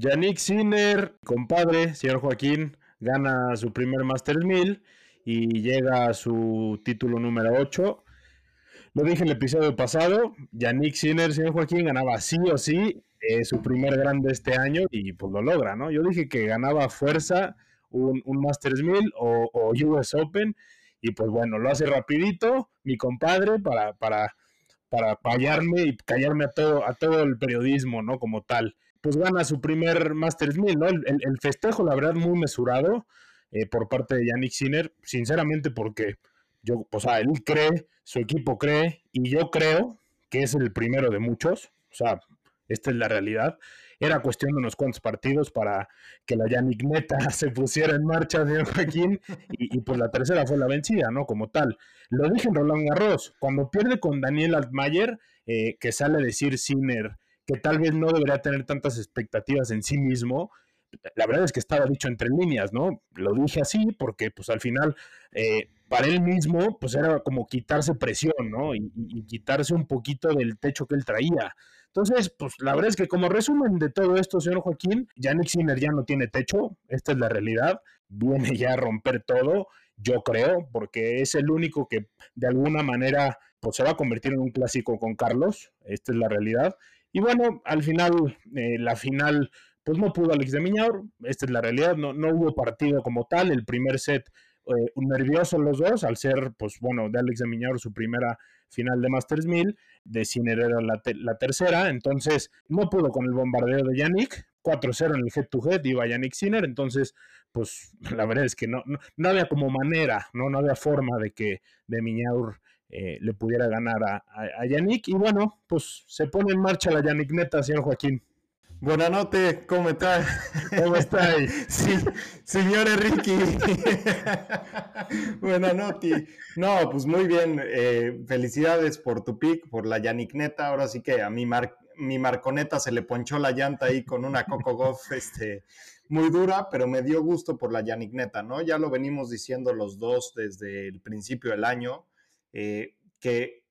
Yannick Sinner, compadre, señor Joaquín, gana su primer Masters 1000 y llega a su título número 8. Lo dije en el episodio pasado, Yannick Sinner, señor Joaquín, ganaba sí o sí su primer grande este año y pues lo logra, ¿no? Yo dije que ganaba fuerza un, Masters 1000 o, o, US Open y pues bueno, lo hace rapidito mi compadre para, para, para callarme y callarme a todo, a todo el periodismo, ¿no? Como tal. Pues gana su primer Masters 1000, ¿no? El, el, festejo, la verdad, muy mesurado eh, por parte de Yannick Sinner, sinceramente porque yo, o sea, él cree, su equipo cree y yo creo que es el primero de muchos, o sea, esta es la realidad. Era cuestión de unos cuantos partidos para que la Yannick Neta se pusiera en marcha, señor Joaquín, y, pues la tercera fue la vencida, ¿no? Como tal. Lo dije en Roland Garros, cuando pierde con Daniel Altmaier, eh, que sale a decir Sinner que tal vez no debería tener tantas expectativas en sí mismo, la verdad es que estaba dicho entre líneas, ¿no? Lo dije así porque pues al final eh, para él mismo pues era como quitarse presión, ¿no? Y, y, quitarse un poquito del techo que él traía. Entonces, pues la verdad es que como resumen de todo esto, señor Joaquín, Yannick Sinner ya no tiene techo, esta es la realidad, viene ya a romper todo, yo creo, porque es el único que de alguna manera pues se va a convertir en un clásico con Carlos, esta es la realidad. Y bueno, al final, eh, la final, pues no pudo Alex de Miñaur, esta es la realidad, no, no hubo partido como tal, el primer set eh, nerviosos los dos, al ser, pues bueno, de Alex de Miñaur su primera final de Masters 1000, de Sinner era la, tercera, entonces no pudo con el bombardeo de Yannick, 4-0 en el head to head, iba Yannick Sinner, entonces, pues la verdad es que no, no, había como manera, no, no había forma de que de Miñaur eh, le pudiera ganar a, a, Yannick, y bueno, pues se pone en marcha la Yannick neta, señor Joaquín. Buenas noches, ¿cómo estás? ¿Cómo estáis? Sí, señor Enrique. Buenas noches. No, pues muy bien. Eh, felicidades por tu pick, por la Neta. Ahora sí que a mi, mi Marconeta se le ponchó la llanta ahí con una Coco Golf este, muy dura, pero me dio gusto por la Neta, ¿no? Ya lo venimos diciendo los dos desde el principio del año, eh, que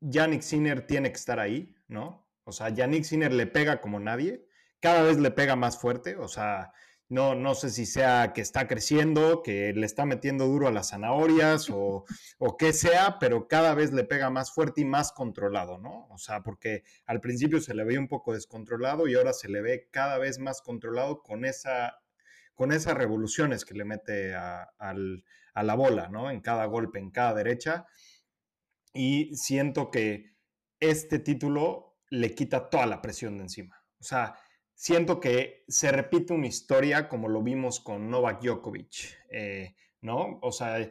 Yannick Sinner tiene que estar ahí, ¿no? O sea, Yannick Sinner le pega como nadie, cada vez le pega más fuerte, o sea, no, no sé si sea que está creciendo, que le está metiendo duro a las zanahorias o, o qué sea, pero cada vez le pega más fuerte y más controlado, ¿no? O sea, porque al principio se le veía un poco descontrolado y ahora se le ve cada vez más controlado con esa con esas revoluciones que le mete a, a la bola, ¿no? En cada golpe, en cada derecha. Y siento que este título le quita toda la presión de encima. O sea, siento que se repite una historia como lo vimos con Novak Djokovic, eh, ¿no? O sea,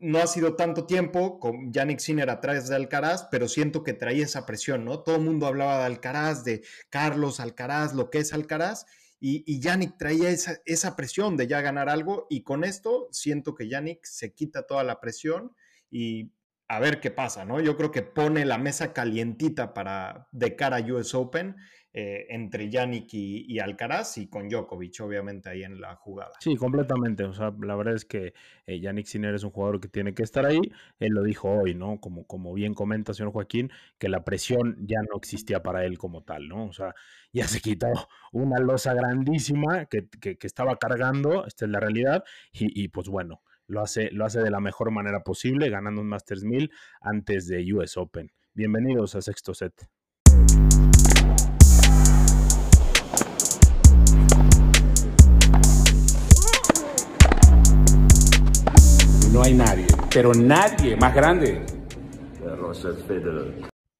no ha sido tanto tiempo con Yannick Sinner atrás de Alcaraz, pero siento que traía esa presión, ¿no? Todo el mundo hablaba de Alcaraz, de Carlos Alcaraz, lo que es Alcaraz, y, y Yannick traía esa, esa, presión de ya ganar algo, y con esto siento que Yannick se quita toda la presión y a ver qué pasa, ¿no? Yo creo que pone la mesa calientita para de cara a US Open eh, entre Yannick y, Alcaraz y con Djokovic, obviamente, ahí en la jugada. Sí, completamente. O sea, la verdad es que eh, Yannick Sinner es un jugador que tiene que estar ahí. Él lo dijo hoy, ¿no? Como, como bien comenta señor Joaquín, que la presión ya no existía para él como tal, ¿no? O sea, ya se quitó una losa grandísima que, estaba cargando, esta es la realidad, y, y pues bueno lo hace, lo hace de la mejor manera posible, ganando un Masters 1000 antes de US Open. Bienvenidos a Sexto Set. No hay nadie, pero nadie más grande.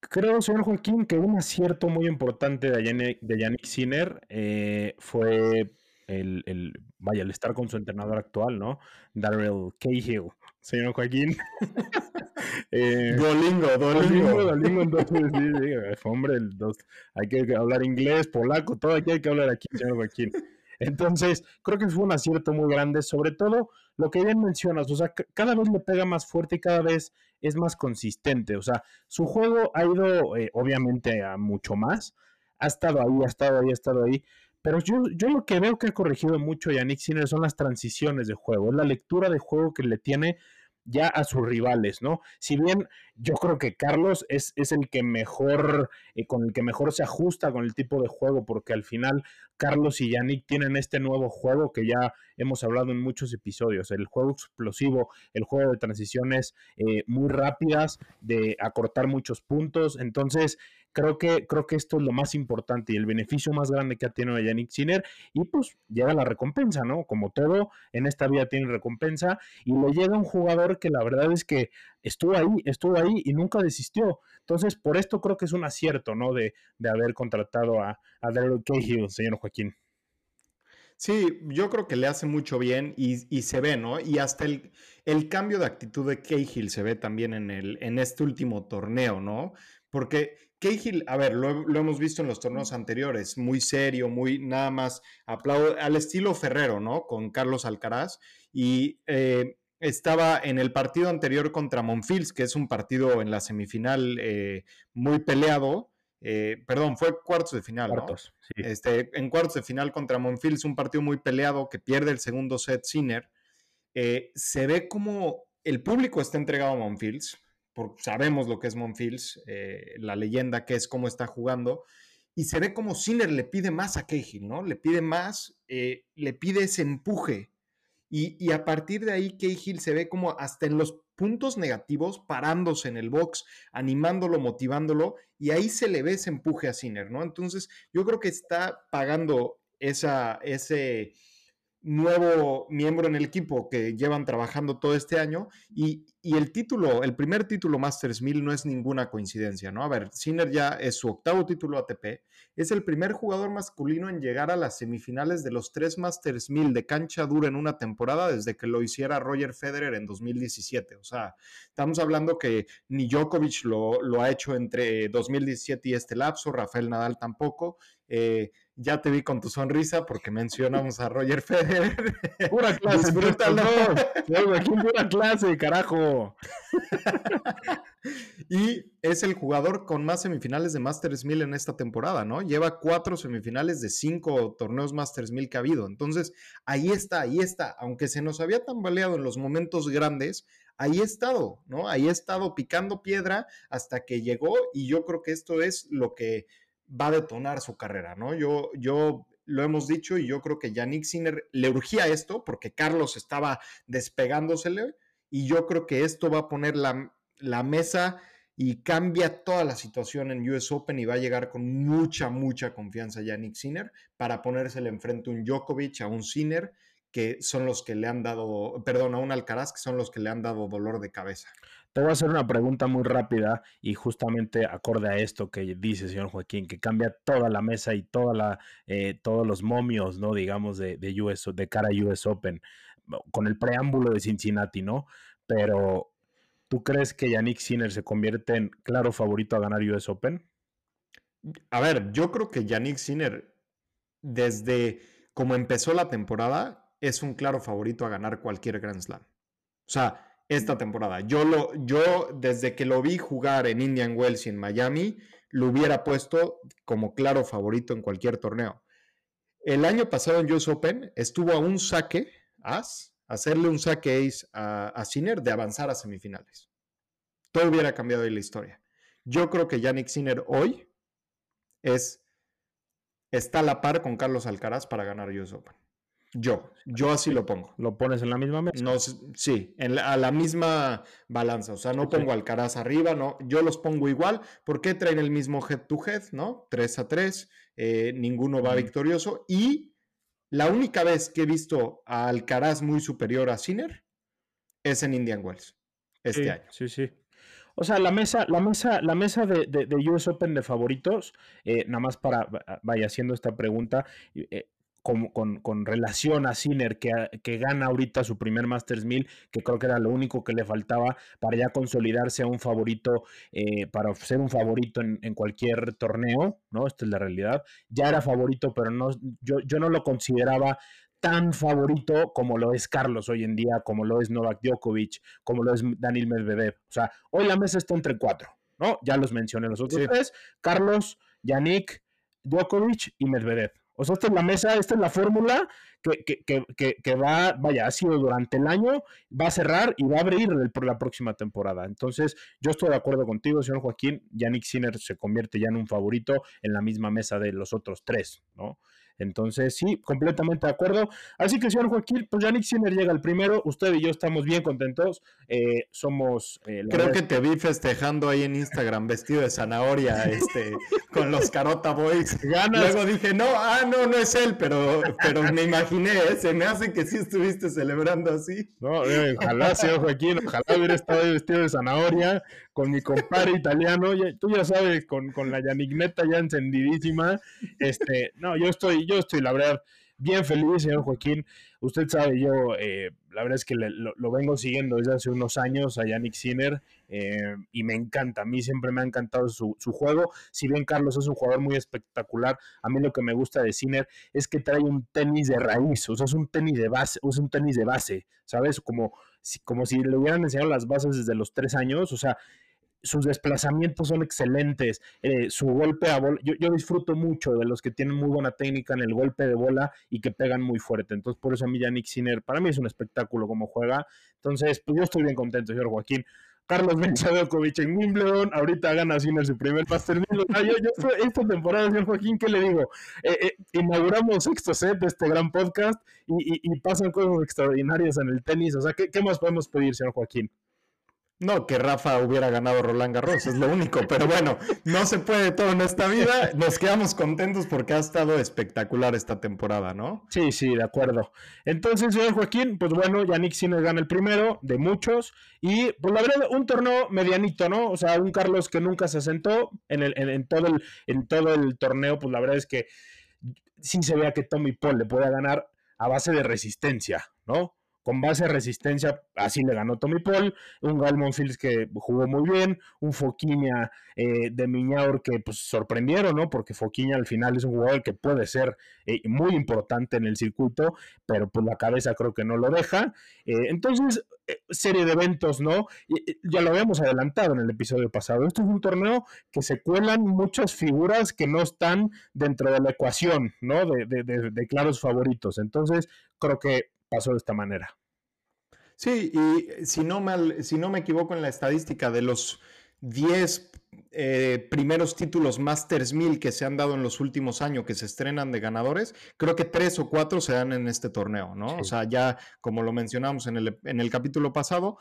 Creo, señor Joaquín, que un acierto muy importante de Yannick, de Sinner eh, fue el, el, vaya, el estar con su entrenador actual, ¿no? Daryl Cahill, señor Joaquín. eh, Dolingo, Dolingo. Dolingo, entonces, sí, sí, hombre, dos, hay que hablar inglés, polaco, todo aquí hay que hablar aquí, señor Joaquín. Entonces, creo que fue un acierto muy grande, sobre todo lo que bien mencionas, o sea, cada vez le pega más fuerte y cada vez es más consistente, o sea, su juego ha ido, eh, obviamente, a mucho más, ha estado ahí, ha estado ahí, ha estado ahí, pero yo, yo lo que veo que ha corregido mucho Yannick Sinner son las transiciones de juego, la lectura de juego que le tiene ya a sus rivales, ¿no? Si bien yo creo que Carlos es, es el que mejor, eh, con el que mejor se ajusta con el tipo de juego, porque al final Carlos y Yannick tienen este nuevo juego que ya hemos hablado en muchos episodios, el juego explosivo, el juego de transiciones eh, muy rápidas, de acortar muchos puntos, entonces creo que, creo que esto es lo más importante y el beneficio más grande que ha tenido Yannick Sinner. Y pues llega la recompensa, ¿no? Como todo, en esta vida tiene recompensa. Y le llega un jugador que la verdad es que estuvo ahí, estuvo ahí y nunca desistió. Entonces, por esto creo que es un acierto, ¿no? De, de haber contratado a, a Daryl Cahill, señor Joaquín. Sí, yo creo que le hace mucho bien y, se ve, ¿no? Y hasta el, el, cambio de actitud de Cahill se ve también en, el, en este último torneo, ¿no? Porque Cahill, a ver, lo, hemos visto en los torneos anteriores, muy serio, muy nada más aplaudo, al estilo Ferrero, ¿no? Con Carlos Alcaraz. Y eh, estaba en el partido anterior contra Monfils, que es un partido en la semifinal eh, muy peleado. Eh, perdón, fue cuartos de final. Cuartos, este, en cuartos de final contra Monfils, un partido muy peleado que pierde el segundo set Sinner. se ve como el público está entregado a Monfils porque sabemos lo que es Monfils, eh, la leyenda que es cómo está jugando, y se ve como Sinner le pide más a Cahill, ¿no? Le pide más, eh, le pide ese empuje. Y, a partir de ahí, Cahill se ve como hasta en los puntos negativos, parándose en el box, animándolo, motivándolo, y ahí se le ve ese empuje a Sinner, ¿no? Entonces, yo creo que está pagando esa, ese, nuevo miembro en el equipo que llevan trabajando todo este año y, el título, el primer título Masters 1000 no es ninguna coincidencia, ¿no? A ver, Sinner ya es su octavo título ATP, es el primer jugador masculino en llegar a las semifinales de los tres Masters 1000 de cancha dura en una temporada desde que lo hiciera Roger Federer en 2017, o sea, estamos hablando que ni Djokovic lo, lo ha hecho entre 2017 y este lapso, Rafael Nadal tampoco, eh, ya te vi con tu sonrisa porque mencionamos a Roger Federer. Pura clase, disfrútalo. Pura clase, carajo. y es el jugador con más semifinales de Masters 1000 en esta temporada, ¿no? Lleva cuatro semifinales de cinco torneos Masters 1000 que ha habido. Entonces, ahí está, ahí está. Aunque se nos había tambaleado en los momentos grandes, ahí estado, ¿no? Ahí ha estado picando piedra hasta que llegó y yo creo que esto es lo que va a detonar su carrera, ¿no? Yo, yo lo hemos dicho y yo creo que Yannick Sinner le urgía esto porque Carlos estaba despegándosele y yo creo que esto va a poner la, la mesa y cambia toda la situación en US Open y va a llegar con mucha, mucha confianza Yannick Sinner para ponérsele enfrente a un Djokovic, a un Sinner, que son los que le han dado, perdón, a un Alcaraz, que son los que le han dado dolor de cabeza. Te voy a hacer una pregunta muy rápida y justamente acorde a esto que dice señor Joaquín, que cambia toda la mesa y toda la, eh, todos los momios, ¿no? Digamos, de, de, US, de cara a US Open, con el preámbulo de Cincinnati, ¿no? Pero, ¿tú crees que Yannick Sinner se convierte en claro favorito a ganar US Open? A ver, yo creo que Yannick Sinner, desde como empezó la temporada, es un claro favorito a ganar cualquier Grand Slam. O sea, esta temporada. Yo, lo, yo desde que lo vi jugar en Indian Wells y en Miami, lo hubiera puesto como claro favorito en cualquier torneo. El año pasado en US Open estuvo a un saque, hacerle un saque ace a, a Sinner de avanzar a semifinales. Todo hubiera cambiado ahí la historia. Yo creo que Yannick Sinner hoy es, está a la par con Carlos Alcaraz para ganar US Open. Yo, yo así lo pongo. ¿Lo pones en la misma mesa? No, sí, en a la misma balanza. O sea, no pongo al Alcaraz arriba, no. Yo los pongo igual. porque traen el mismo head to head, no? 3 a 3, eh, ninguno va victorioso. Y la única vez que he visto a Alcaraz muy superior a Sinner es en Indian Wells este año. Sí, sí. O sea, la mesa, la mesa, la mesa de, de, US Open de favoritos, eh, nada más para, vaya haciendo esta pregunta, eh, con, relación a Sinner, que, que, gana ahorita su primer Masters 1000, que creo que era lo único que le faltaba para ya consolidarse a un favorito, eh, para ser un favorito en, cualquier torneo, ¿no? Esta es la realidad. Ya era favorito, pero no, yo, yo no lo consideraba tan favorito como lo es Carlos hoy en día, como lo es Novak Djokovic, como lo es Daniel Medvedev. O sea, hoy la mesa está entre cuatro, ¿no? Ya los mencioné los otros tres, Carlos, Yannick, Djokovic y Medvedev. O sea, esta es la mesa, esta es la fórmula que, que, va, vaya, ha sido durante el año, va a cerrar y va a abrir por la próxima temporada. Entonces, yo estoy de acuerdo contigo, señor Joaquín. Yannick Sinner se convierte ya en un favorito en la misma mesa de los otros tres, ¿no? Entonces, sí, completamente de acuerdo. Así que, señor Joaquín, pues Yannick Sinner llega el primero. Usted y yo estamos bien contentos. Eh, somos. Eh, Creo que te vi festejando ahí en Instagram vestido de zanahoria, este, con los Carota Boys. Luego dije, no, ah, no, no es él, pero, pero me imaginé, ¿eh? se me hace que sí estuviste celebrando así. No, ojalá, señor Joaquín, ojalá hubiera estado vestido de zanahoria con mi compadre italiano. tú ya sabes, con, con la Yanigneta ya encendidísima. Este, no, yo estoy, yo estoy, la verdad bien feliz, señor Joaquín. Usted sabe, yo eh, la verdad es que lo, vengo siguiendo desde hace unos años a Yannick Sinner eh, y me encanta. A mí siempre me ha encantado su, juego. Si bien Carlos es un jugador muy espectacular, a mí lo que me gusta de Sinner es que trae un tenis de raíz, o sea, es un tenis de base, es un tenis de base, ¿sabes? Como, como si le hubieran enseñado las bases desde los tres años, o sea, sus desplazamientos son excelentes, eh, su golpe a bola, yo, disfruto mucho de los que tienen muy buena técnica en el golpe de bola y que pegan muy fuerte, entonces por eso a mí Yannick Sinner, para mí es un espectáculo como juega, entonces pues yo estoy bien contento, señor Joaquín. Carlos Benchadokovic en Wimbledon, ahorita gana Sinner su primer Master yo, yo, esta temporada, señor Joaquín, ¿qué le digo? Eh, eh, inauguramos sexto set de este gran podcast y, y, pasan cosas extraordinarias en el tenis, o sea, ¿qué, ¿qué más podemos pedir, señor Joaquín? No, que Rafa hubiera ganado Roland Garros, es lo único. Pero bueno, no se puede todo en esta vida. Nos quedamos contentos porque ha estado espectacular esta temporada, ¿no? Sí, sí, de acuerdo. Entonces, señor Joaquín, pues bueno, Yannick Sinner gana el primero de muchos. Y pues la verdad, un torneo medianito, ¿no? O sea, un Carlos que nunca se sentó en, el, en, todo, el, en todo el torneo, pues la verdad es que sí se vea que Tommy Paul le puede ganar a base de resistencia, ¿no? Con base a resistencia, así le ganó Tommy Paul, un Galmon Fields que jugó muy bien, un Foquiña eh, de Miñaur que pues sorprendieron, ¿no? Porque Foquiña al final es un jugador que puede ser eh, muy importante en el circuito, pero pues la cabeza creo que no lo deja. Eh, entonces, serie de eventos, ¿no? ya lo habíamos adelantado en el episodio pasado. Esto es un torneo que se cuelan muchas figuras que no están dentro de la ecuación, ¿no? De, de, de claros favoritos. Entonces, creo que pasó de esta manera. Sí, y si no, mal, si no me equivoco en la estadística de los 10 eh, primeros títulos Masters 1000 que se han dado en los últimos años que se estrenan de ganadores, creo que tres o cuatro se dan en este torneo, ¿no? O sea, ya como lo mencionamos en el, en el capítulo pasado,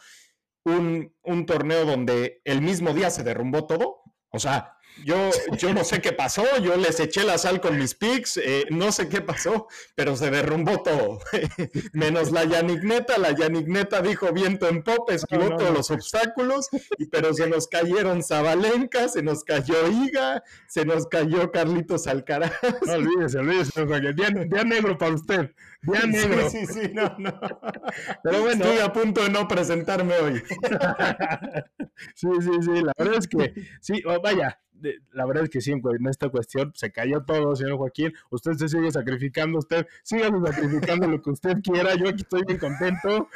un, un torneo donde el mismo día se derrumbó todo, o sea, yo, yo no sé qué pasó, yo les eché la sal con mis pics, eh, no sé qué pasó, pero se derrumbó todo. Menos la Yanigneta, la Yanigneta dijo viento en pop, esquivó todos los obstáculos, pero se nos cayeron Zabalenka, se nos cayó Iga, se nos cayó Carlitos Alcaraz. No olvídese, olvídese, día, día negro para usted, día negro. Sí, sí, sí, no, no. Pero bueno. Estoy a punto de no presentarme hoy. sí, sí, sí, la verdad es que, sí, vaya, la verdad es que sí, en esta cuestión se cayó todo, señor Joaquín. Usted se sigue sacrificando, usted sigue sacrificando lo que usted quiera. Yo aquí estoy bien contento,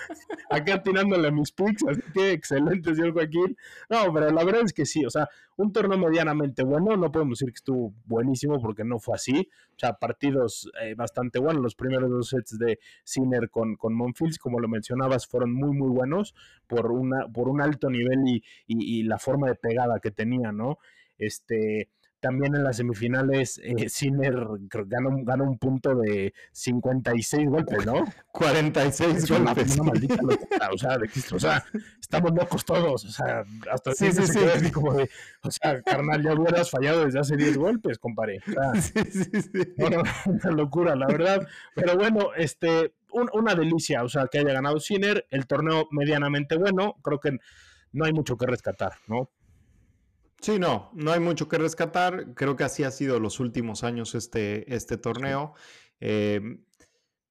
acá tirándole a mis picks, así que excelente, señor Joaquín. No, pero la verdad es que sí, o sea, un torneo medianamente bueno, no podemos decir que estuvo buenísimo porque no fue así. O sea, partidos eh, bastante buenos. Los primeros dos sets de Sinner con, con Monfils, como lo mencionabas, fueron muy, muy buenos por, una, por un alto nivel y, y la forma de pegada que tenía, ¿no? Este, también en las semifinales, eh, Sinner ganó, un punto de 56 golpes, ¿no? 46 golpes. Una, maldita locura, o sea, de, o sea, estamos locos todos, o sea, hasta sí, sí, sí. Así como de, o sea, carnal, ya hubieras fallado desde hace 10 golpes, compadre. O sea, sí, sí, sí. Bueno, una locura, la verdad. Pero bueno, este, una delicia, o sea, que haya ganado Sinner, el torneo medianamente bueno, creo que no hay mucho que rescatar, ¿no? Sí, no, no hay mucho que rescatar. Creo que así ha sido los últimos años este, este torneo. Em,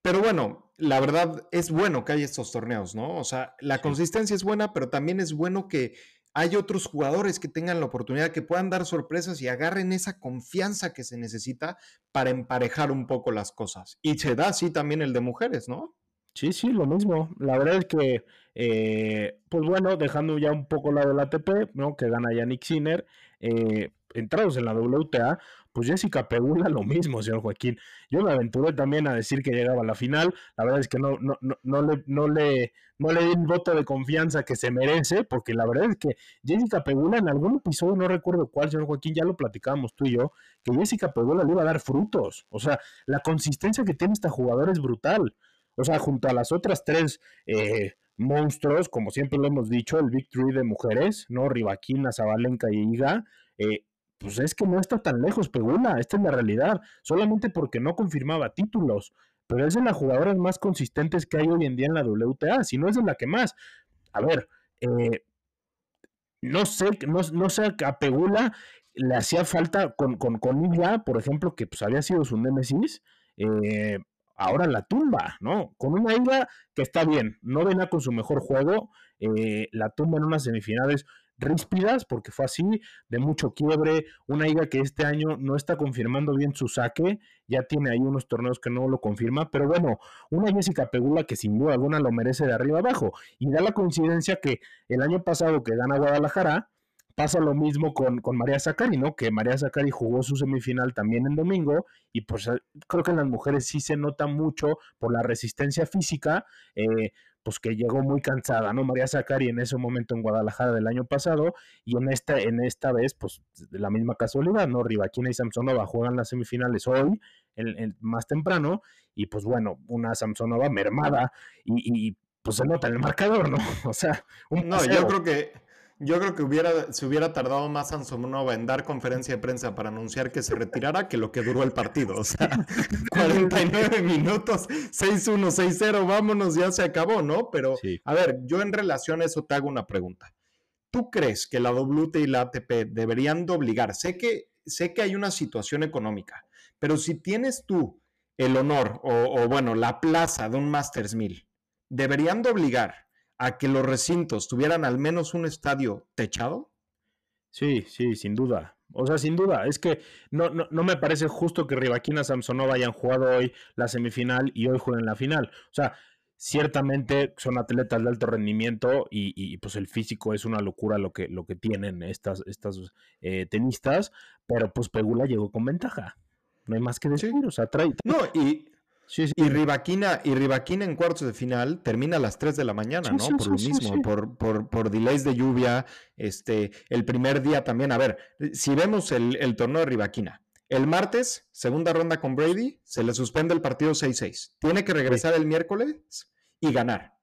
pero bueno, la verdad es bueno que haya estos torneos, ¿no? O sea, la consistencia es buena, pero también es bueno que hay otros jugadores que tengan la oportunidad, que puedan dar sorpresas y agarren esa confianza que se necesita para emparejar un poco las cosas. Y se da así también el de mujeres, ¿no? Sí, sí, lo mismo. La verdad es que, eh, pues bueno, dejando ya un poco lado del ATP, ¿no? Que gana Yannick Sinner, eh, entrados en la WTA, pues Jessica Pegula lo mismo, señor Joaquín. Yo me aventuré también a decir que llegaba a la final. La verdad es que no, no, no, no, le, no, le, no le di el voto de confianza que se merece, porque la verdad es que Jessica Pegula en algún episodio, no recuerdo cuál, señor Joaquín, ya lo platicábamos tú y yo, que Jessica Pegula le iba a dar frutos. O sea, la consistencia que tiene esta jugadora es brutal. O sea, junto a las otras tres eh, monstruos, como siempre lo hemos dicho, el Victory de mujeres, ¿no? Rivaquina, Zabalenka y Iga, eh, pues es que no está tan lejos Pegula, esta es la realidad, solamente porque no confirmaba títulos, pero es de las jugadoras más consistentes que hay hoy en día en la WTA, si no es de la que más. A ver, eh, no sé, no, no sé, a Pegula le hacía falta con, con, con Iga, por ejemplo, que pues había sido su némesis, eh, ahora la tumba, ¿no? Con una Iga que está bien, no venía con su mejor juego, eh, la tumba en unas semifinales ríspidas, porque fue así, de mucho quiebre, una Iga que este año no está confirmando bien su saque, ya tiene ahí unos torneos que no lo confirma, pero bueno, una Jessica Pegula que sin duda alguna lo merece de arriba abajo, y da la coincidencia que el año pasado que gana Guadalajara, pasa lo mismo con, con María Zacari, ¿no? Que María Zacari jugó su semifinal también en domingo y pues eh, creo que en las mujeres sí se nota mucho por la resistencia física, eh, pues que llegó muy cansada, ¿no? María Zacari en ese momento en Guadalajara del año pasado y en esta, en esta vez, pues de la misma casualidad, ¿no? Rivaquina y Samsonova juegan las semifinales hoy, el, más temprano, y pues bueno, una Samsonova mermada y, y pues se nota en el marcador, ¿no? O sea, un no, yo creo que yo creo que hubiera, se hubiera tardado más Ansonova en dar conferencia de prensa para anunciar que se retirara que lo que duró el partido. O sea, 49 minutos, 6-1, 6-0, vámonos, ya se acabó, ¿no? Pero, a ver, yo en relación a eso te hago una pregunta. ¿Tú crees que la WT y la ATP deberían de obligar? Sé que, sé que hay una situación económica, pero si tienes tú el honor o, o bueno, la plaza de un Masters 1000, ¿deberían de obligar a que los recintos tuvieran al menos un estadio techado? Sí, sí, sin duda. O sea, sin duda, es que no, no, me parece justo que Rivaquina Samsonova hayan jugado hoy la semifinal y hoy jueguen la final. O sea, ciertamente son atletas de alto rendimiento y, pues el físico es una locura lo que, lo que tienen estas, estas eh, tenistas, pero pues Pegula llegó con ventaja. No hay más que decir, o sea, trae, No, y y Rivaquina, y Rivaquina en cuartos de final termina a las 3 de la mañana, ¿no? por lo mismo, por, por, por, delays de lluvia. Este, el primer día también. A ver, si vemos el, el torneo de Rivaquina, el martes, segunda ronda con Brady, se le suspende el partido 6-6. Tiene que regresar el miércoles y ganar.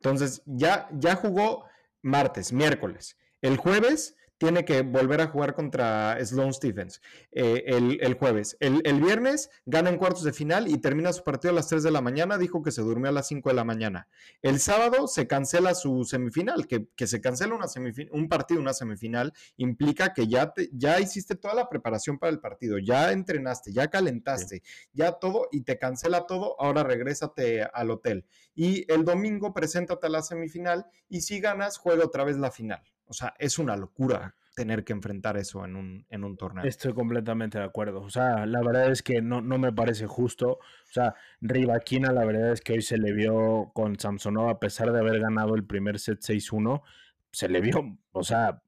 Entonces, ya, ya jugó martes, miércoles. El jueves tiene que volver a jugar contra Sloan Stephens eh, el, jueves. El, viernes gana en cuartos de final y termina su partido a las 3 de la mañana. Dijo que se durmió a las 5 de la mañana. El sábado se cancela su semifinal. Que, se cancela una un partido, una semifinal, implica que ya, ya hiciste toda la preparación para el partido. Ya entrenaste, ya calentaste, ya todo y te cancela todo. Ahora regrésate al hotel. Y el domingo preséntate a la semifinal y si ganas, juega otra vez la final. O sea, es una locura tener que enfrentar eso en un, en un torneo. Estoy completamente de acuerdo. O sea, la verdad es que no, no me parece justo. O sea, Rivaquina, la verdad es que hoy se le vio con Samsonova, a pesar de haber ganado el primer set 6-1, se le vio, o sea,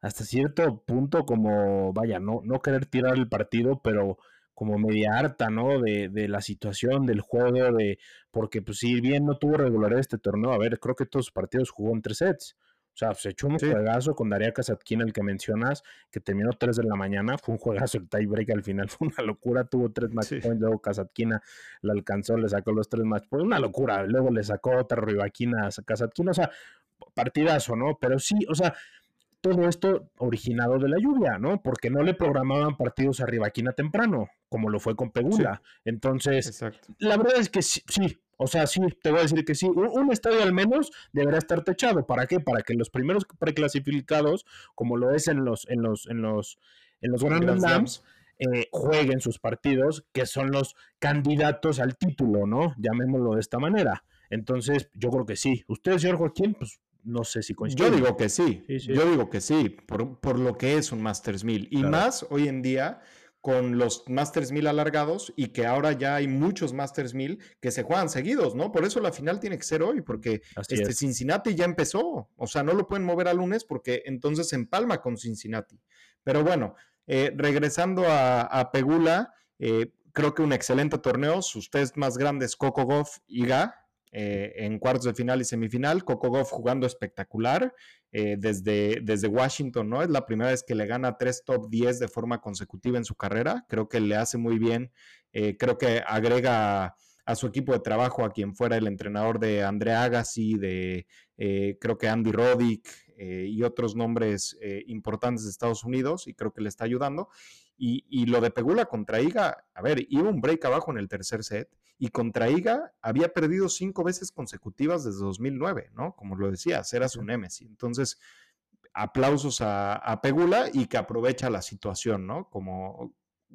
hasta cierto punto como, vaya, no, no querer tirar el partido, pero como media harta, ¿no? De, de, la situación, del juego, de porque pues si bien no tuvo regularidad este torneo, a ver, creo que todos los partidos jugó en tres sets. O sea, se echó un juegazo con Daria Kasatkina, el que mencionas, que terminó 3 de la mañana. Fue un juegazo el tiebreak al final, fue una locura. Tuvo tres match points, luego Kasatkina la alcanzó, le sacó los tres match points. Una locura. Luego le sacó otra Rivaquina a Kasatkina. O sea, partidazo, ¿no? Pero sí, o sea, todo esto originado de la lluvia, ¿no? Porque no le programaban partidos a Rivaquina temprano, como lo fue con Pegula. Entonces, la verdad es que sí, sí, o sea, sí, te voy a decir que sí. Un, estadio al menos deberá estar techado. ¿Para qué? Para que los primeros preclasificados, como lo es en los, en los, en los, en los Grand Slams, eh, jueguen sus partidos, que son los candidatos al título, ¿no? Llamémoslo de esta manera. Entonces, yo creo que sí. Usted, señor Joaquín, pues no sé si coincide. Yo digo que sí. Yo digo que sí, por, por, lo que es un Masters 1000. Y más hoy en día con los Masters 1000 alargados y que ahora ya hay muchos Masters 1000 que se juegan seguidos, ¿no? Por eso la final tiene que ser hoy, porque este Cincinnati ya empezó, o sea, no lo pueden mover a lunes porque entonces se empalma con Cincinnati. Pero bueno, eh, regresando a, Pegula, eh, creo que un excelente torneo. Sus test más grandes, Coco Goff y Ga, en cuartos de final y semifinal. Coco Goff jugando espectacular desde, desde Washington, ¿no? Es la primera vez que le gana tres top 10 de forma consecutiva en su carrera. Creo que le hace muy bien. creo que agrega a su equipo de trabajo, a quien fuera el entrenador de Andrea Agassi, de eh, creo que Andy Roddick eh, y otros nombres eh, importantes de Estados Unidos, y creo que le está ayudando. Y, lo de Pegula contra Iga, a ver, iba un break abajo en el tercer set, y contra Iga había perdido cinco veces consecutivas desde 2009, ¿no? Como lo decías, era su némesis. Entonces, aplausos a, a Pegula y que aprovecha la situación, ¿no? Como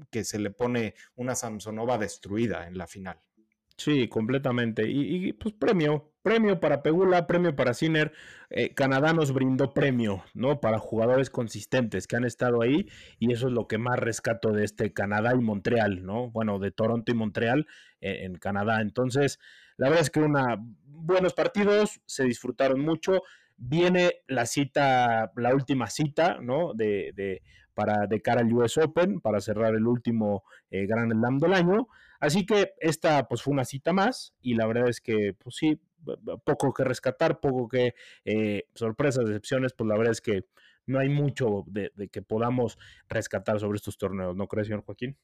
que se le pone una Samsonova destruida en la final. Sí, completamente. Y, pues premio, premio para Pegula, premio para Sinner. Eh, Canadá nos brindó premio, ¿no? Para jugadores consistentes que han estado ahí y eso es lo que más rescato de este Canadá y Montreal, ¿no? Bueno, de Toronto y Montreal eh, en Canadá. Entonces, la verdad es que una buenos partidos, se disfrutaron mucho. Viene la cita, la última cita, ¿no? De, de para de cara al US Open para cerrar el último eh, Gran Slam del año. Así que esta pues fue una cita más y la verdad es que pues sí, poco que rescatar, poco que eh, sorpresas, decepciones, pues la verdad es que no hay mucho de, que podamos rescatar sobre estos torneos, ¿no crees, señor Joaquín?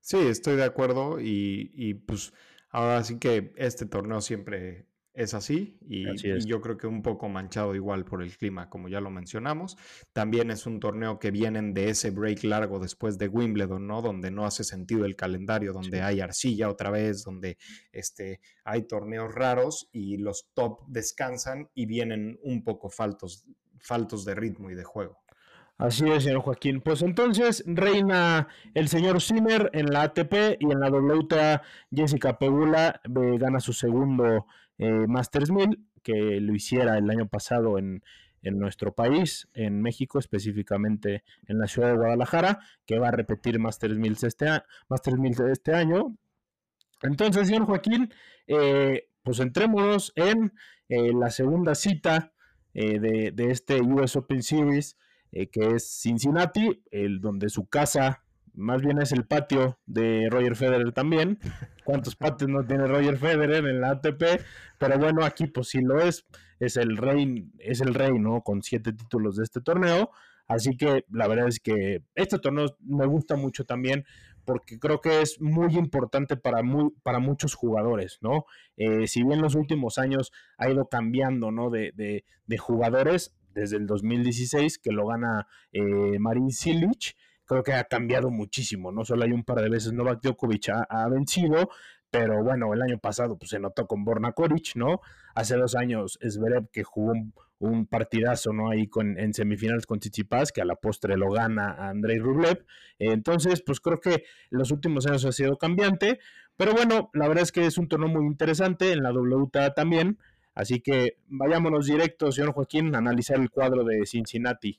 Sí, estoy de acuerdo y, y pues ahora sí que este torneo siempre es así y, yo creo que un poco manchado igual por el clima, como ya lo mencionamos. También es un torneo que vienen de ese break largo después de Wimbledon, ¿no? Donde no hace sentido el calendario, donde hay arcilla otra vez, donde este, hay torneos raros y los top descansan y vienen un poco faltos, faltos de ritmo y de juego. Así es, señor Joaquín. Pues entonces reina el señor Zimmer en la ATP y en la WTA Jessica Pegula eh, gana su segundo eh, Masters 1000, que lo hiciera el año pasado en, nuestro país, en México, específicamente en la ciudad de Guadalajara, que va a repetir Masters 1000 este, Masters 1000 este año. Entonces, señor Joaquín, eh, pues entrémonos en eh, la segunda cita de, de, este US Open Series, que es Cincinnati, el, donde su casa más bien es el patio de Roger Federer también. ¿Cuántos patios no tiene Roger Federer en la ATP? Pero bueno, aquí pues sí lo es. Es el rey, es el rey, ¿no? Con siete títulos de este torneo. Así que la verdad es que este torneo me gusta mucho también porque creo que es muy importante para, muy, para muchos jugadores, ¿no? Eh, si bien los últimos años ha ido cambiando, ¿no? De, de, jugadores, desde el 2016 que lo gana eh, Marin Cilic, creo que ha cambiado muchísimo, ¿no? Solo hay un par de veces Novak Djokovic ha, vencido, pero bueno, el año pasado pues, se notó con Borna Koric, ¿no? Hace dos años Zverev que jugó un, partidazo, ¿no? Ahí con, en semifinales con Tsitsipas, que a la postre lo gana Andrei Rublev. Entonces, pues creo que los últimos años ha sido cambiante, pero bueno, la verdad es que es un torneo muy interesante en la WTA también. Así que vayámonos directo, señor Joaquín, a analizar el cuadro de Cincinnati.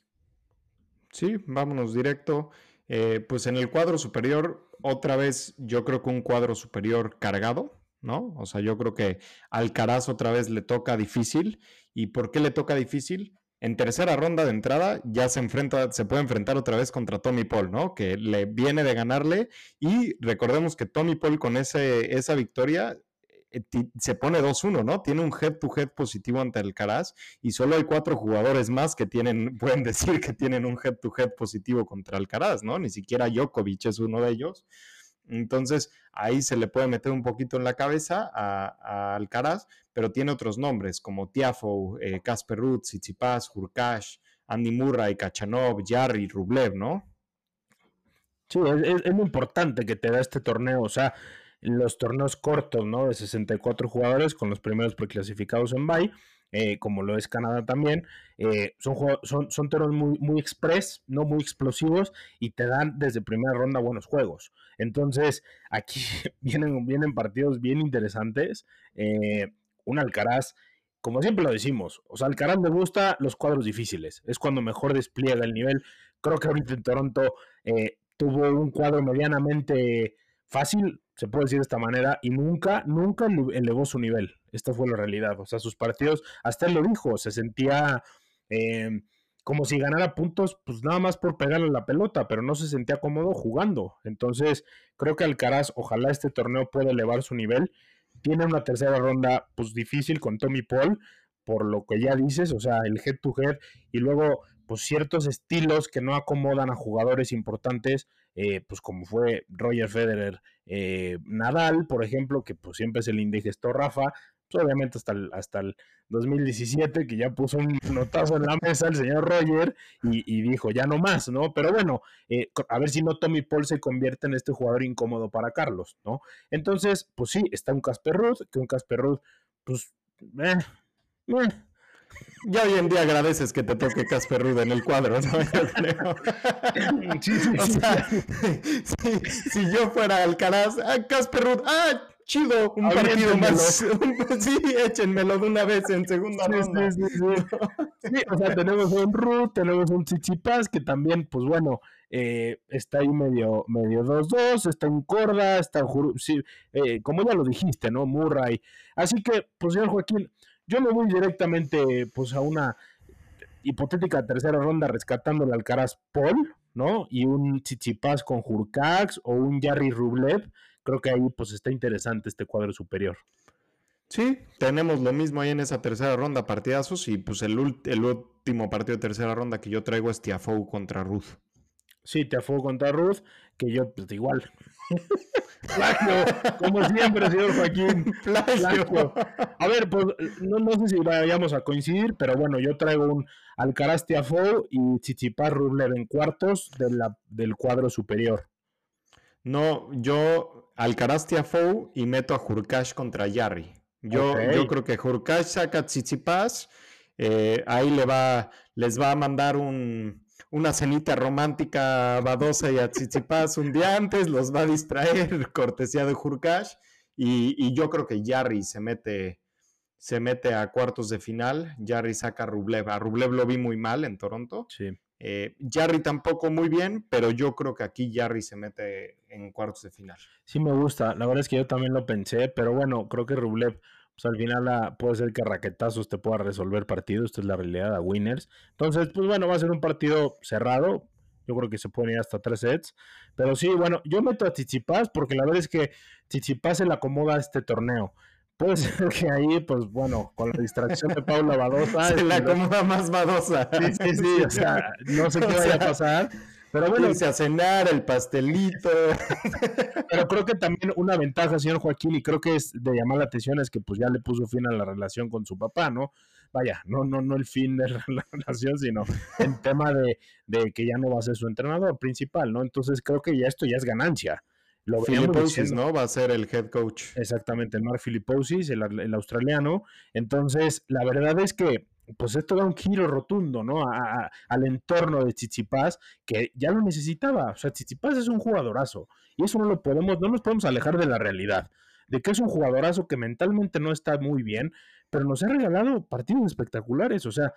Sí, vámonos directo. Eh, pues en el cuadro superior, otra vez, yo creo que un cuadro superior cargado, ¿no? O sea, yo creo que Alcaraz otra vez le toca difícil. ¿Y por qué le toca difícil? En tercera ronda de entrada ya se enfrenta, se puede enfrentar otra vez contra Tommy Paul, ¿no? Que le viene de ganarle. Y recordemos que Tommy Paul con ese, esa victoria se pone 2-1, ¿no? Tiene un head-to-head positivo ante el Caraz y solo hay cuatro jugadores más que tienen, pueden decir que tienen un head-to-head positivo contra Alcaraz, ¿no? Ni siquiera Djokovic es uno de ellos. Entonces, ahí se le puede meter un poquito en la cabeza a, Alcaraz, pero tiene otros nombres como Tiafo, eh, Casper Ruth, Tsitsipas, Hurkacz, Andy Murray, Kachanov, Jarry, Rublev, ¿no? Sí, es, es, muy importante que te da este torneo. O sea, los torneos cortos, ¿no? De 64 jugadores con los primeros preclasificados en bye, eh, como lo es Canadá también. Eh, son, son, torneos muy, muy express, no muy explosivos y te dan desde primera ronda buenos juegos. Entonces, aquí vienen, vienen partidos bien interesantes. Eh, un Alcaraz, como siempre lo decimos, o sea, Alcaraz me gusta los cuadros difíciles, es cuando mejor despliega el nivel. Creo que ahorita en Toronto tuvo un cuadro medianamente fácil, se puede decir de esta manera, y nunca, nunca elevó su nivel. Esta fue la realidad. O sea, sus partidos, hasta él lo dijo, se sentía, eh, como si ganara puntos, pues nada más por pegarle la pelota, pero no se sentía cómodo jugando. Entonces, creo que Alcaraz, ojalá este torneo pueda elevar su nivel. Tiene una tercera ronda, pues difícil con Tommy Paul, por lo que ya dices, o sea, el head to head, y luego, pues ciertos estilos que no acomodan a jugadores importantes, eh, pues como fue Roger Federer, eh, Nadal, por ejemplo, que pues siempre es el indigesto Rafa, pues, obviamente hasta el, hasta el 2017, que ya puso un notazo en la mesa el señor Roger y, dijo, ya no más, ¿no? Pero bueno, eh, a ver si no Tommy Paul se convierte en este jugador incómodo para Carlos, ¿no? Entonces, pues sí, está un Casper Ruth, que un Casper Ruth, pues, eh, eh. Ya hoy en día agradeces que te toque Casper Ruth en el cuadro, ¿no? o sea, si, yo fuera Alcaraz, ah, Casper Ruth, ah, chido, un partido más. sí, échenmelo de una vez en segunda ronda. Sí, sí, o sea, tenemos un Ruth, tenemos un Chichipas que también, pues bueno, eh, está ahí medio medio 2-2, está en Corda, está en sí, eh, como ya lo dijiste, ¿no? Murray. Así que, pues señor Joaquín, yo me voy directamente pues a una hipotética tercera ronda rescatando el Alcaraz Paul, ¿no? Y un Chichipas con Jurkax o un Jarry Rublev creo que ahí pues está interesante este cuadro superior. Sí, tenemos lo mismo ahí en esa tercera ronda, partidazos, y pues el, el último partido de tercera ronda que yo traigo es Tiafoe contra Ruth. Sí, Tiafoe contra Ruth, que yo pues igual. Plagio, como siempre, señor Joaquín. Plagio. A ver, pues no, no, sé si vayamos a coincidir, pero bueno, yo traigo un Alcaraz Tiafoe y Chichipar Rublev en cuartos de la, del cuadro superior. No, yo Alcaraz Tiafoe y meto a Hurkash contra Yarri. Yo, yo creo que Hurkash saca Tsitsipas, eh, ahí le va, les va a mandar un, una cenita romántica Badosa y a un día antes, los va a distraer, cortesía de Hurkash, y, yo creo que Yarri se mete, se mete a cuartos de final, Yarri saca a Rublev, a Rublev lo vi muy mal en Toronto, sí. Eh, Jarry tampoco muy bien, pero yo creo que aquí Jarry se mete en cuartos de final. Sí me gusta, la verdad es que yo también lo pensé, pero bueno, creo que Rublev, pues al final ah, puede ser que raquetazos te pueda resolver partidos, esta es la realidad a winners. Entonces, pues bueno, va a ser un partido cerrado, yo creo que se puede ir hasta tres sets. Pero sí, bueno, yo meto a Chichipas porque la verdad es que Chichipas se le acomoda a este torneo. Puede ser que ahí, pues bueno, con la distracción de Paula Badosa. Se la acomoda más Badosa. Sí, sí, sí, o sea, no sé qué vaya a pasar. Pero bueno. Irse a cenar, el pastelito. Pero creo que también una ventaja, señor Joaquín, y creo que es de llamar la atención, es que pues ya le puso fin a la relación con su papá, ¿no? Vaya, no, no, no el fin de la relación, sino el tema de, de que ya no va a ser su entrenador principal, ¿no? Entonces creo que ya esto ya es ganancia. Lo ¿no? Va a ser el head coach. Exactamente, el Mark Filiposis, el, australiano. Entonces, la verdad es que pues esto da un giro rotundo, ¿no? al entorno de Chichipas, que ya lo necesitaba. O sea, Chichipas es un jugadorazo. Y eso no lo podemos, no nos podemos alejar de la realidad. De que es un jugadorazo que mentalmente no está muy bien, pero nos ha regalado partidos espectaculares. O sea,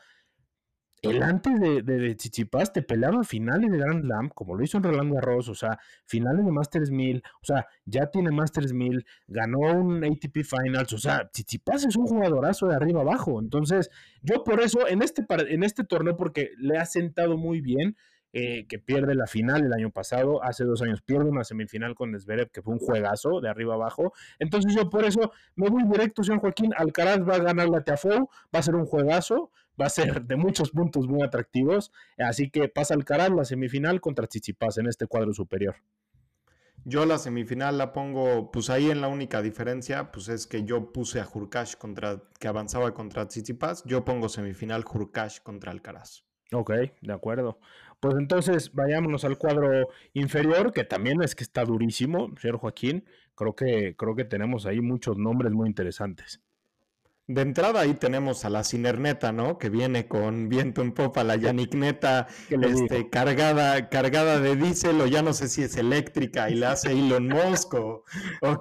el antes de, Chichipas te peleaba finales de Grand Slam, como lo hizo en Roland Garros, o sea, finales de Masters 1000, o sea, ya tiene Masters 1000, ganó un ATP Finals, o sea, Chichipas es un jugadorazo de arriba abajo. Entonces, yo por eso, en este, en este torneo, porque le ha sentado muy bien, eh, que pierde la final el año pasado, hace dos años pierde una semifinal con Zverev, que fue un juegazo de arriba abajo. Entonces yo por eso me voy directo, señor Joaquín, Alcaraz va a ganar la Tiafoe, va a ser un juegazo, va a ser de muchos puntos muy atractivos, así que pasa Alcaraz la semifinal contra Chichipas en este cuadro superior. Yo la semifinal la pongo, pues ahí en la única diferencia, pues es que yo puse a Hurkash contra, que avanzaba contra Tsitsipas, yo pongo semifinal Hurkash contra Alcaraz. Ok, de acuerdo. Pues entonces vayámonos al cuadro inferior, que también es que está durísimo, señor Joaquín. Creo que, creo que tenemos ahí muchos nombres muy interesantes. De entrada ahí tenemos a la Cinerneta, ¿no? Que viene con viento en popa, la Yannick Neta, este, cargada, cargada de diésel, o ya no sé si es eléctrica y la hace Elon Musk o,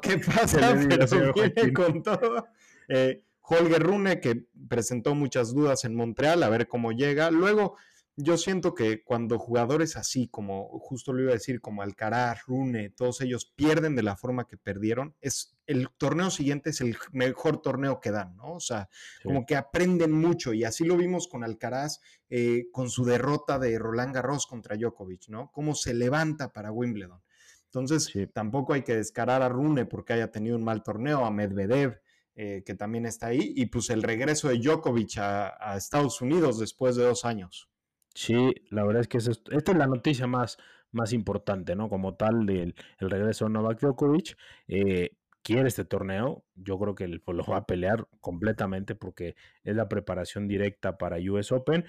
qué pasa, pero viene con todo. Eh, Holger Rune, que presentó muchas dudas en Montreal, a ver cómo llega. Luego, yo siento que cuando jugadores así, como justo lo iba a decir, como Alcaraz, Rune, todos ellos pierden de la forma que perdieron, es el torneo siguiente es el mejor torneo que dan, ¿no? O sea, como que aprenden mucho y así lo vimos con Alcaraz eh, con su derrota de Roland Garros contra Djokovic, ¿no? Cómo se levanta para Wimbledon. Entonces, tampoco hay que descarar a Rune porque haya tenido un mal torneo, a Medvedev, eh, que también está ahí, y pues el regreso de Djokovic a Estados Unidos después de dos años. Sí, la verdad es que esta es la noticia más, más importante, ¿no? Como tal, del el regreso de Novak Djokovic. Eh, quiere este torneo, yo creo que pues, lo va a pelear completamente porque es la preparación directa para US Open.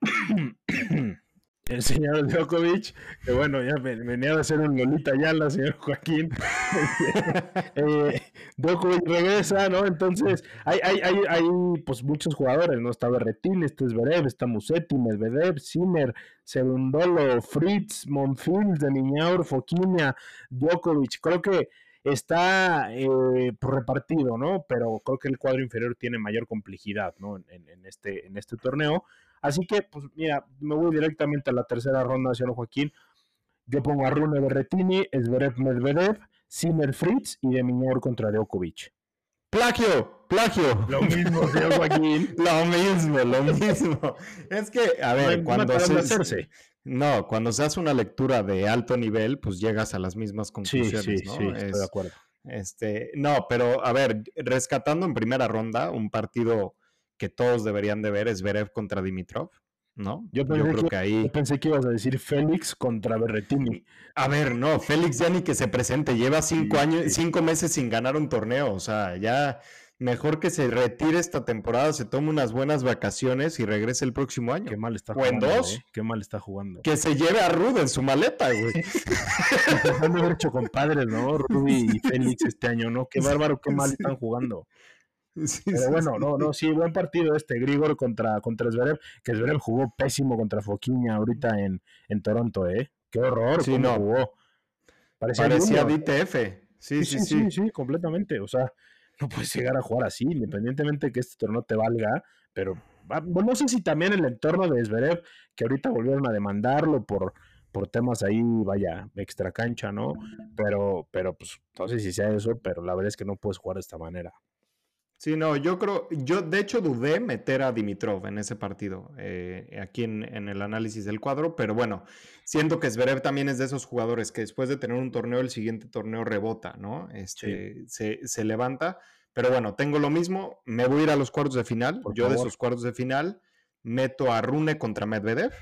el señor Djokovic, que bueno, ya venía a hacer un Lolita ya la señor Joaquín. eh, Djokovic regresa, ¿no? Entonces, hay, hay, hay, hay pues muchos jugadores, ¿no? Está Berretín, está Zverev, está Musetti, Medvedev, Sinner, Segundolo, Fritz, Monfils, de Niñaur, Foquinia, Djokovic. Creo que está eh, repartido, ¿no? Pero creo que el cuadro inferior tiene mayor complejidad, ¿no? En, este, en este torneo. Así que, pues mira, me voy directamente a la tercera ronda, señor Joaquín. Yo pongo a Rune Berretini, Esberev Medvedev, Sinner Fritz y de Miñor contra Djokovic. Plagio, plagio. Lo mismo, señor Joaquín. lo mismo, lo mismo. Es que, a ver, cuando se, hacerse. No, cuando se hace una lectura de alto nivel, pues llegas a las mismas conclusiones, sí, sí, Sí, estoy de acuerdo. Este, no, pero a ver, rescatando en primera ronda un partido que todos deberían de ver es Berev contra Dimitrov, ¿no? Yo, creo que, ahí... pensé que ibas a decir Félix contra Berretini. A ver, no, Félix ya ni que se presente, lleva cinco años, cinco meses sin ganar un torneo, o sea, ya mejor que se retire esta temporada, se tome unas buenas vacaciones y regrese el próximo año. Qué mal está jugando. O en dos. ¿eh? Qué mal está jugando. Que se lleve a Rude en su maleta, güey. Han haber hecho compadres, ¿no? Rudy y Félix este año, ¿no? Qué bárbaro, qué mal están jugando. Pero bueno, no, no, sí, buen partido este, Grigor contra, contra Zverev, que Zverev jugó pésimo contra Foquiña ahorita en, en Toronto, ¿eh? Qué horror, sí, no. jugó. Parecía, Parecía DTF. Sí sí, sí sí, completamente. O sea, no puedes llegar a jugar así, independientemente de que este torneo te valga, pero no sé si también el entorno de Zverev, que ahorita volvieron a demandarlo por, por temas ahí, vaya, extra cancha, ¿no? Pero, pero pues no sé si sea eso, pero la verdad es que no puedes jugar de esta manera. Sí, no, yo creo, yo de hecho dudé meter a Dimitrov en ese partido, eh, aquí en, el análisis del cuadro, pero bueno, siento que Zverev también es de esos jugadores que después de tener un torneo, el siguiente torneo rebota, ¿no? Este, se, levanta, pero bueno, tengo lo mismo, me voy a ir a los cuartos de final, yo de esos cuartos de final meto a Rune contra Medvedev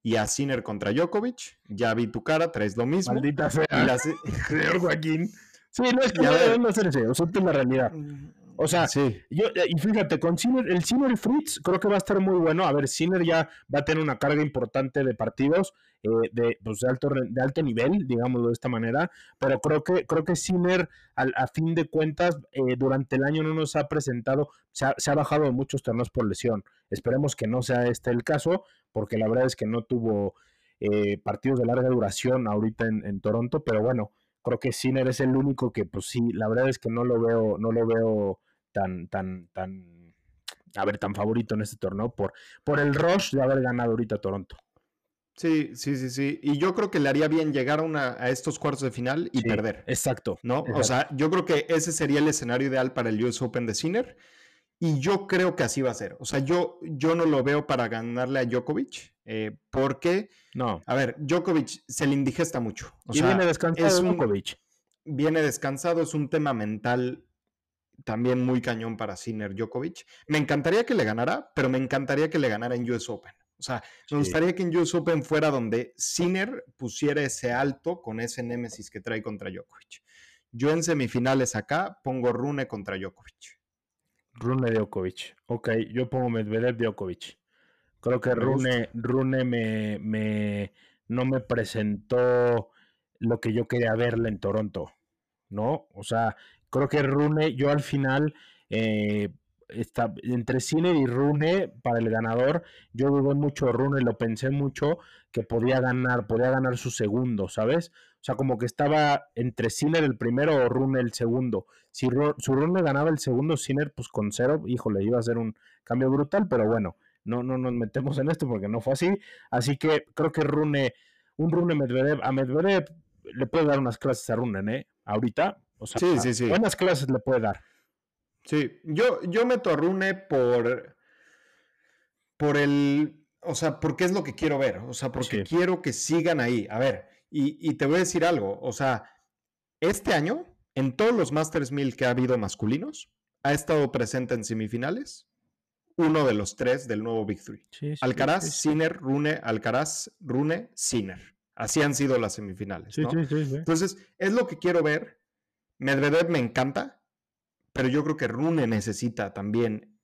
y a Sinner contra Djokovic, ya vi tu cara, traes lo mismo. Maldita sea, señor Joaquín. Sí, no es que no sea, la realidad. O sea, sí. yo, y fíjate, con Sinner, el Sinner Fritz creo que va a estar muy bueno. A ver, Sinner ya va a tener una carga importante de partidos eh, de, pues de, alto, de alto nivel, digámoslo de esta manera, pero creo que, creo que Sinner, a fin de cuentas, eh, durante el año no nos ha presentado, se ha, bajado de muchos torneos por lesión. Esperemos que no sea este el caso, porque la verdad es que no tuvo eh, partidos de larga duración ahorita en, en Toronto, pero bueno, creo que Sinner es el único que, pues sí, la verdad es que no lo veo, no lo veo tan, tan, tan, a ver, tan favorito en este torneo por, por el rush de haber ganado ahorita Toronto. Sí, sí, sí, sí. Y yo creo que le haría bien llegar a, una, a estos cuartos de final y perder. Exacto. ¿No? O sea, yo creo que ese sería el escenario ideal para el US Open de Sinner. Y yo creo que así va a ser. O sea, yo, yo no lo veo para ganarle a Djokovic. Eh, porque, no. a ver, Djokovic se le indigesta mucho. O y viene descansado Djokovic. Viene descansado, es un tema mental también muy cañón para Sinner Djokovic. Me encantaría que le ganara, pero me encantaría que le ganara en US Open. O sea, me gustaría que en US Open fuera donde Sinner pusiera ese alto con ese némesis que trae contra Djokovic. Yo en semifinales acá pongo Rune contra Djokovic. Rune Djokovic. Ok, yo pongo Medvedev Djokovic. Creo que Rune, Rune me, me, no me presentó lo que yo quería verle en Toronto. ¿No? O sea, creo que Rune, yo al final, eh, está, entre Sinner y Rune, para el ganador, yo dudé mucho Rune, lo pensé mucho, que podía ganar, podía ganar su segundo, ¿sabes? O sea, como que estaba entre Sinner el primero o Rune el segundo. Si su Rune ganaba el segundo, Sinner, pues con cero, híjole, iba a ser un cambio brutal, pero bueno, no, no nos metemos en esto porque no fue así. Así que creo que Rune, un Rune Medvedev, a Medvedev le puede dar unas clases a Rune, ¿eh? Ahorita, o sea, Sí, sí, sí. buenas clases le puede dar. Sí, yo, yo meto a Rune por, por el, o sea, porque es lo que quiero ver, o sea, porque Sí. quiero que sigan ahí. A ver, y, y te voy a decir algo, o sea, este año, en todos los Masters 1000 que ha habido masculinos, ha estado presente en semifinales uno de los tres del nuevo Big Three. Sí, sí, Alcaraz. Sinner, Rune, Alcaraz, Rune, Sinner. Así han sido las semifinales. ¿no? Entonces, es lo que quiero ver. Medvedev me encanta, pero yo creo que Rune necesita también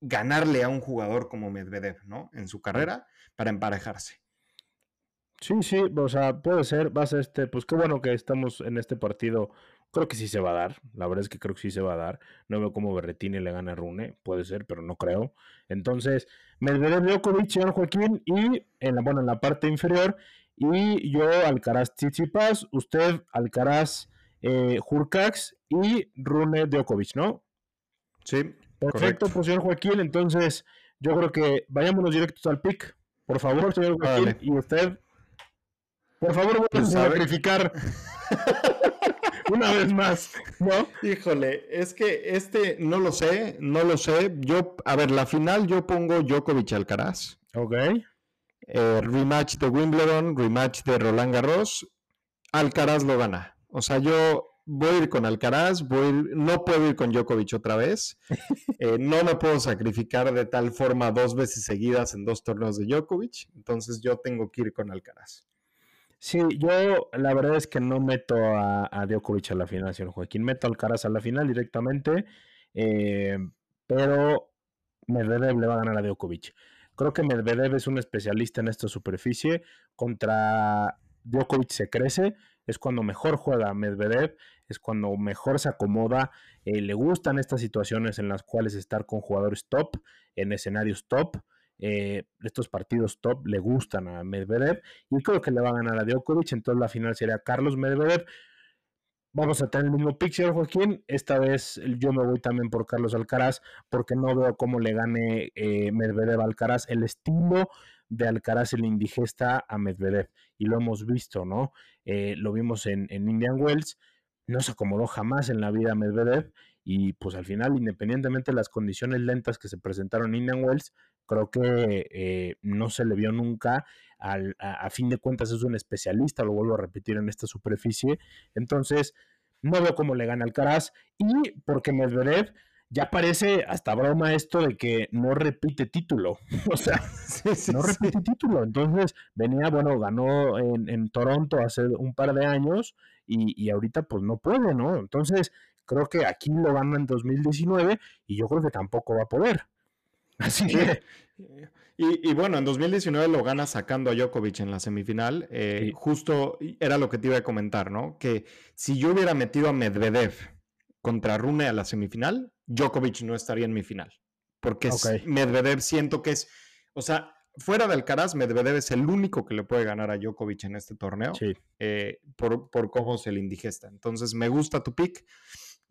ganarle a un jugador como Medvedev, ¿no? En su carrera para emparejarse. Sí, sí, o sea, puede ser, va a este, pues qué bueno que estamos en este partido. Creo que sí se va a dar, la verdad es que creo que sí se va a dar. No veo cómo Berretini le gana a Rune, puede ser, pero no creo. Entonces, Medvedev Djokovic, señor Joaquín, y en la, bueno, en la parte inferior, y yo Alcaraz Tsitsipas, usted Alcaraz eh, Hurkacz y Rune Djokovic, ¿no? Sí, Perfecto, pues señor Joaquín, entonces yo creo que vayámonos directos al pick. Por favor, señor Joaquín, Órale. y usted, por favor, a Pues, a ver. sacrificar una vez más, ¿no? Híjole, es que este no lo sé, no lo sé. Yo, a ver, la final yo pongo Djokovic Alcaraz. Ok. eh, rematch de Wimbledon, rematch de Roland Garros, Alcaraz lo gana. O sea, yo voy a ir con Alcaraz, voy a ir- no puedo ir con Djokovic otra vez. Eh, no me puedo sacrificar de tal forma dos veces seguidas en dos torneos de Djokovic. Entonces yo tengo que ir con Alcaraz. Sí, yo la verdad es que no meto a, a Djokovic a la final, señor Joaquín. Meto a Alcaraz a la final directamente, eh, pero Medvedev le va a ganar a Djokovic. Creo que Medvedev es un especialista en esta superficie. Contra Djokovic se crece, es cuando mejor juega Medvedev, es cuando mejor se acomoda. eh, le gustan estas situaciones en las cuales estar con jugadores top, en escenarios top. eh, estos partidos top le gustan a Medvedev y creo que le va a ganar a Djokovic. Entonces la final sería Carlos Medvedev. Vamos a tener el mismo señor Joaquín. Esta vez yo me voy también por Carlos Alcaraz, porque no veo cómo le gane eh, Medvedev Alcaraz. El estilo de Alcaraz se le indigesta a Medvedev, y lo hemos visto, ¿no? Eh, lo vimos en, en Indian Wells, no se acomodó jamás en la vida a Medvedev, y pues al final, independientemente de las condiciones lentas que se presentaron en Indian Wells, creo que eh, no se le vio nunca. Al, a, a fin de cuentas es un especialista, lo vuelvo a repetir en esta superficie. Entonces, no veo cómo le gana Alcaraz. Y porque Medvedev ya parece hasta broma esto de que no repite título. O sea, Sí, sí, no sí. repite título. Entonces, venía, bueno, ganó en, en Toronto hace un par de años y, y ahorita pues no puede, ¿no? Entonces, creo que aquí lo gana en 2019 y yo creo que tampoco va a poder. Así Sí. que, Y, y bueno, en 2019 lo gana sacando a Djokovic en la semifinal. Eh, Sí. Justo era lo que te iba a comentar, ¿no? Que si yo hubiera metido a Medvedev contra Rune a la semifinal, Djokovic no estaría en mi final. Porque. Medvedev siento que es, o sea, fuera de Alcaraz, Medvedev es el único que le puede ganar a Djokovic en este torneo sí. eh, por, por cómo se le indigesta. Entonces, me gusta tu pick.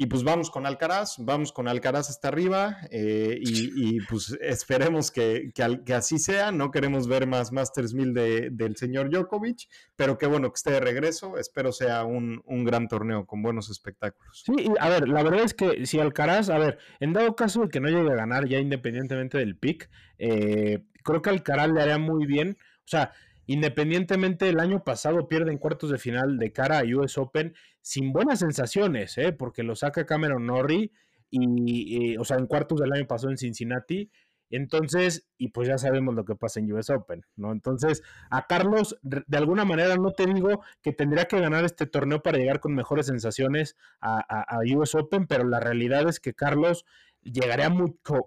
Y pues vamos con Alcaraz, vamos con Alcaraz hasta arriba eh, y, pues esperemos que, que, así sea. No queremos ver más Masters 1000 de- del señor Djokovic, pero qué bueno que esté de regreso. Espero sea un, un gran torneo con buenos espectáculos. Sí, a ver, la verdad es que si Alcaraz, a ver, en dado caso de que no llegue a ganar ya independientemente del pick, eh, creo que Alcaraz le haría muy bien. O sea, independientemente el año pasado pierde en cuartos de final de cara a US Open sin buenas sensaciones, ¿eh? porque lo saca Cameron Norrie y, y, o sea, en cuartos del año pasado en Cincinnati. Entonces, y pues ya sabemos lo que pasa en US Open, ¿no? Entonces, a Carlos, de alguna manera, no te digo que tendría que ganar este torneo para llegar con mejores sensaciones a, US Open, pero la realidad es que Carlos llegaría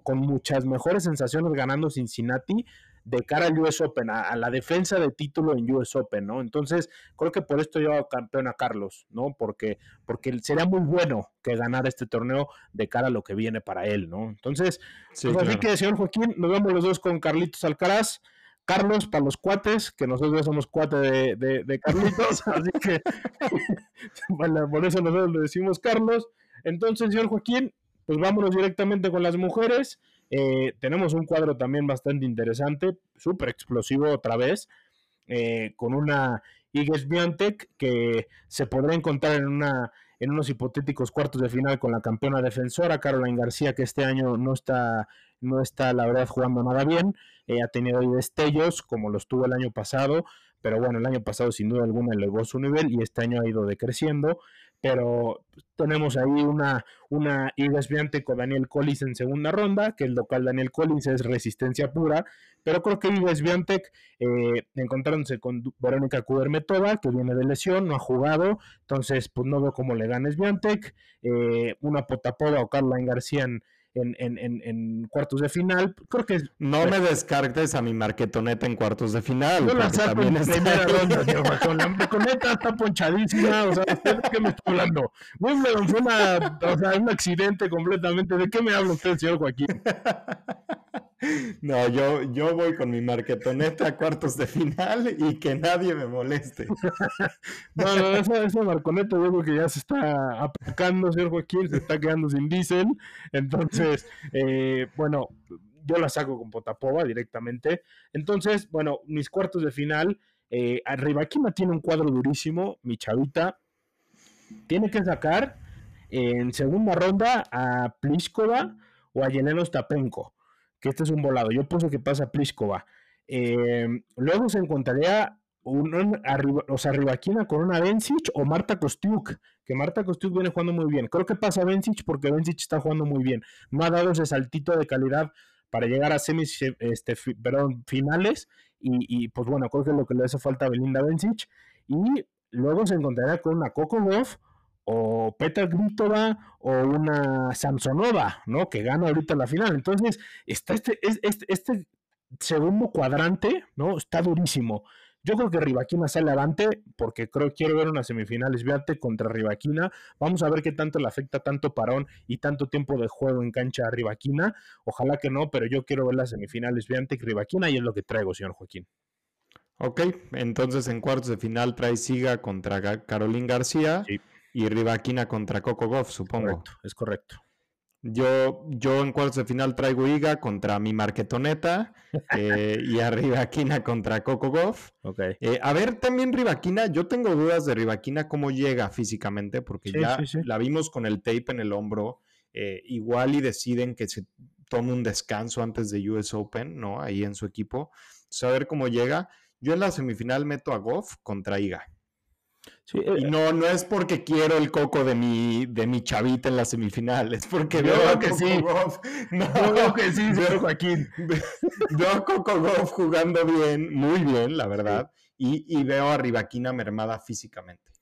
con muchas mejores sensaciones ganando Cincinnati de cara al US Open, a, a la defensa de título en US Open, ¿no? Entonces, creo que por esto yo campeón a Carlos, ¿no? Porque, porque sería muy bueno que ganara este torneo de cara a lo que viene para él, ¿no? Entonces, Sí, pues así que, señor Joaquín, nos vemos los dos con Carlitos Alcaraz. Carlos para los cuates, que nosotros ya somos cuate de, de- de Carlitos, así que bueno, por eso nosotros le decimos Carlos. Entonces, señor Joaquín, pues vámonos directamente con las mujeres. Eh, tenemos un cuadro también bastante interesante, súper explosivo otra vez, eh, con una Iges Biantec que se podrá encontrar en una en unos hipotéticos cuartos de final con la campeona defensora Caroline García que este año no está no está la verdad jugando nada bien. Eh, ha tenido ahí destellos como los tuvo el año pasado pero bueno el año pasado sin duda alguna elevó su nivel y este año ha ido decreciendo pero tenemos ahí una, una Igas con Daniel Collins en segunda ronda, que el local Daniel Collins es resistencia pura, pero creo que Igas Biantec, eh, encontrándose con Verónica Kudermetova, que viene de lesión, no ha jugado, entonces pues no veo cómo le ganes Biantec, eh, una Potapova o Carla García en, en, cuartos de final. Creo que. No me descartes a mi marquetoneta en cuartos de final. Yo la saco en primera ronda, La marquetoneta está ponchadísima. O sea, ¿de qué me estoy hablando? Wimbledon fue una, o sea, un accidente completamente. ¿De qué me habla usted, señor Joaquín? No, yo, yo voy con mi marquetoneta a cuartos de final y que nadie me moleste. No, no, esa, esa marconeta yo creo que ya se está aplicando, señor Joaquín, se está quedando sin diésel. Entonces, eh, bueno, yo la saco con Potapova directamente. Entonces, bueno, mis cuartos de final. Eh, tiene un cuadro durísimo, mi chavita. Tiene que sacar en segunda ronda a Pliskova o a Yelena Ostapenko que este es un volado. Yo puse que pasa Pliskova. Eh, luego se encontraría un, o sea, Rivaquina con una Bencic o Marta Kostiuk, que Marta Kostiuk viene jugando muy bien. Creo que pasa Bencic porque Bencic está jugando muy bien. No ha dado ese saltito de calidad para llegar a semis, este, perdón, finales. Y, pues bueno, creo que es lo que le hace falta a Belinda Bencic. Y luego se encontraría con una Coco Goff o Peter Gritova o una Samsonova, ¿no? Que gana ahorita la final. Entonces, está este, este, este segundo cuadrante, ¿no? Está durísimo. Yo creo que Rivaquina sale adelante porque creo quiero ver unas semifinales Viate contra Rivaquina. Vamos a ver qué tanto le afecta tanto parón y tanto tiempo de juego en cancha a Rivaquina. Ojalá que no, pero yo quiero ver las semifinales Viante y Rivaquina y es lo que traigo, señor Joaquín. Ok, entonces en cuartos de final trae Siga contra Carolín García. Sí y Rivaquina contra Coco Goff, supongo. es correcto. Yo, yo en cuartos de final traigo Iga contra mi Marquetoneta eh, y a Rivaquina contra Coco Goff. Okay. Eh, a ver, también Rivaquina, yo tengo dudas de Rivaquina cómo llega físicamente, porque ya la vimos con el tape en el hombro. Eh, igual y deciden que se tome un descanso antes de US Open, ¿no? Ahí en su equipo. Saber cómo llega. Yo en la semifinal meto a Goff contra Iga. Y eh, no, no es porque quiero el coco de mi, de mi chavita en la semifinal, es porque veo que sí. No, veo que sí, señor Joaquín. Veo a Coco Goff jugando bien, muy bien, la verdad, y, y, veo a Rivaquina mermada físicamente.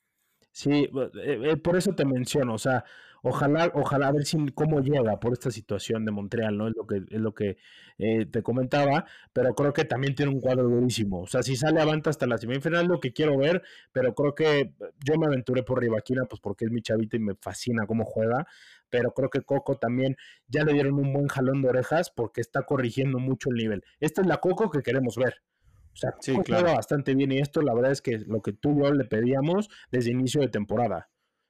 Sí, eh, eh, por eso te menciono, o sea, ojalá, ojalá a ver si cómo llega por esta situación de Montreal, ¿no? Es lo que, es lo que eh, te comentaba, pero creo que también tiene un cuadro durísimo. O sea, si sale avante hasta la semifinal, lo que quiero ver, pero creo que yo me aventuré por Rivaquina, pues porque es mi chavito y me fascina cómo juega. Pero creo que Coco también ya le dieron un buen jalón de orejas porque está corrigiendo mucho el nivel. Esta es la Coco que queremos ver. O sea, sí, juega bastante bien y esto la verdad es que lo que tú y yo le pedíamos desde inicio de temporada.